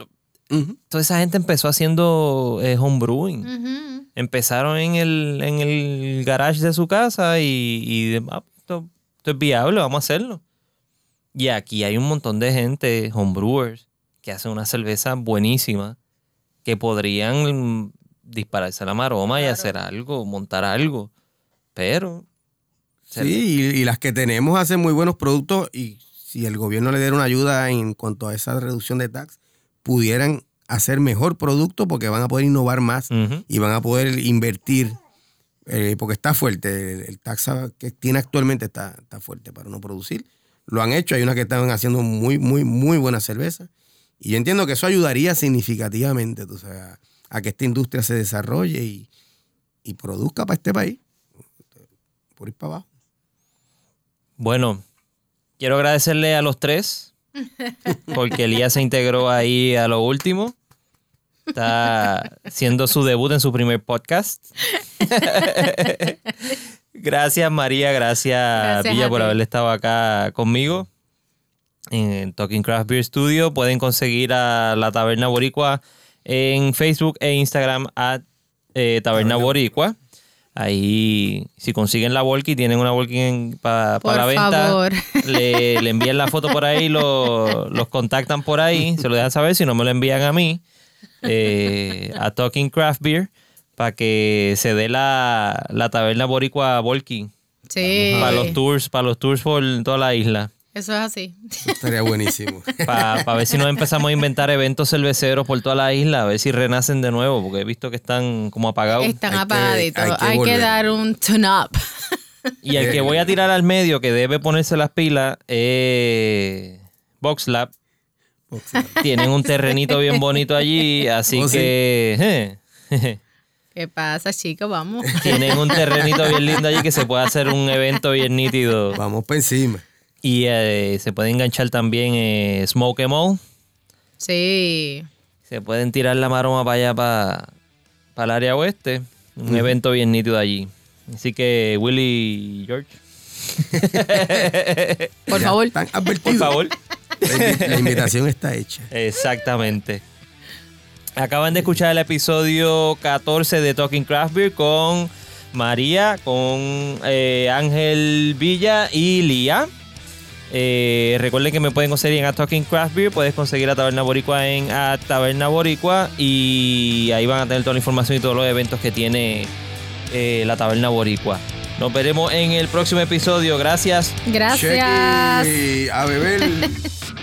toda esa gente empezó haciendo eh, homebrewing. Empezaron en el, en el garage de su casa y, y ah, esto, esto es viable, vamos a hacerlo. Y aquí hay un montón de gente, homebrewers, que hacen una cerveza buenísima, que podrían dispararse la maroma y hacer algo, montar algo. Pero Sí, y, y las que tenemos hacen muy buenos productos y si el gobierno le diera una ayuda en cuanto a esa reducción de tax, pudieran hacer mejor producto porque van a poder innovar más y van a poder invertir eh, porque está fuerte. El, el tax que tiene actualmente está, está fuerte para no producir. Lo han hecho, hay unas que estaban haciendo muy, muy, muy buena cerveza. Y yo entiendo que eso ayudaría significativamente tú sabes, a, a que esta industria se desarrolle y, y produzca para este país. Por ir para abajo. Bueno, quiero agradecerle a los tres, porque Elías se integró ahí a lo último. Está haciendo su debut en su primer podcast. gracias María, gracias, Gracias Villa por ti. haberle estado acá conmigo en Talking Craft Beer Studio. Pueden conseguir a la Taberna Boricua en Facebook e Instagram a eh, Taberna Boricua. Ahí, si consiguen la Volky, tienen una Volky para la venta. favor. Le, le envían la foto por ahí, lo- los contactan por ahí, se lo dejan saber. Si no me lo envían a mí, eh, a Talking Craft Beer, para que se dé la, la taberna boricua Volky. Sí. Para los tours, para los tours por toda la isla. Eso es así. Eso estaría buenísimo. Para ver si nos empezamos a inventar eventos cerveceros por toda la isla, a ver si renacen de nuevo, porque he visto que están como apagados. Están Hay que- apagaditos. hay Hay que dar un tune up. Y el que voy a tirar al medio, que debe ponerse las pilas, es VoxLab. Tienen un terrenito bien bonito allí, así Oh, sí. que... eh, ¿Qué pasa, chicos? Vamos. tienen un terrenito bien lindo allí que se puede hacer un evento bien nítido. Vamos para encima. Y eh, se puede enganchar también eh, Smoke Em All. Sí. Se pueden tirar la maroma para allá, para, para el área oeste. Un evento bien nítido allí. Así que, Willy y George, Por Ya favor. Están por favor. La invitación está hecha. Exactamente. Acaban de escuchar el episodio 14 de Talking Craft Beer con María, con eh, Ángel Villa y Lía. Eh, recuerden que me pueden conseguir en A Talking Craft Beer, puedes conseguir a Taberna Boricua en A Taberna Boricua y ahí van a tener toda la información y todos los eventos que tiene eh, la Taberna Boricua. Nos veremos en el próximo episodio. Gracias. Gracias. Chequi, a beber.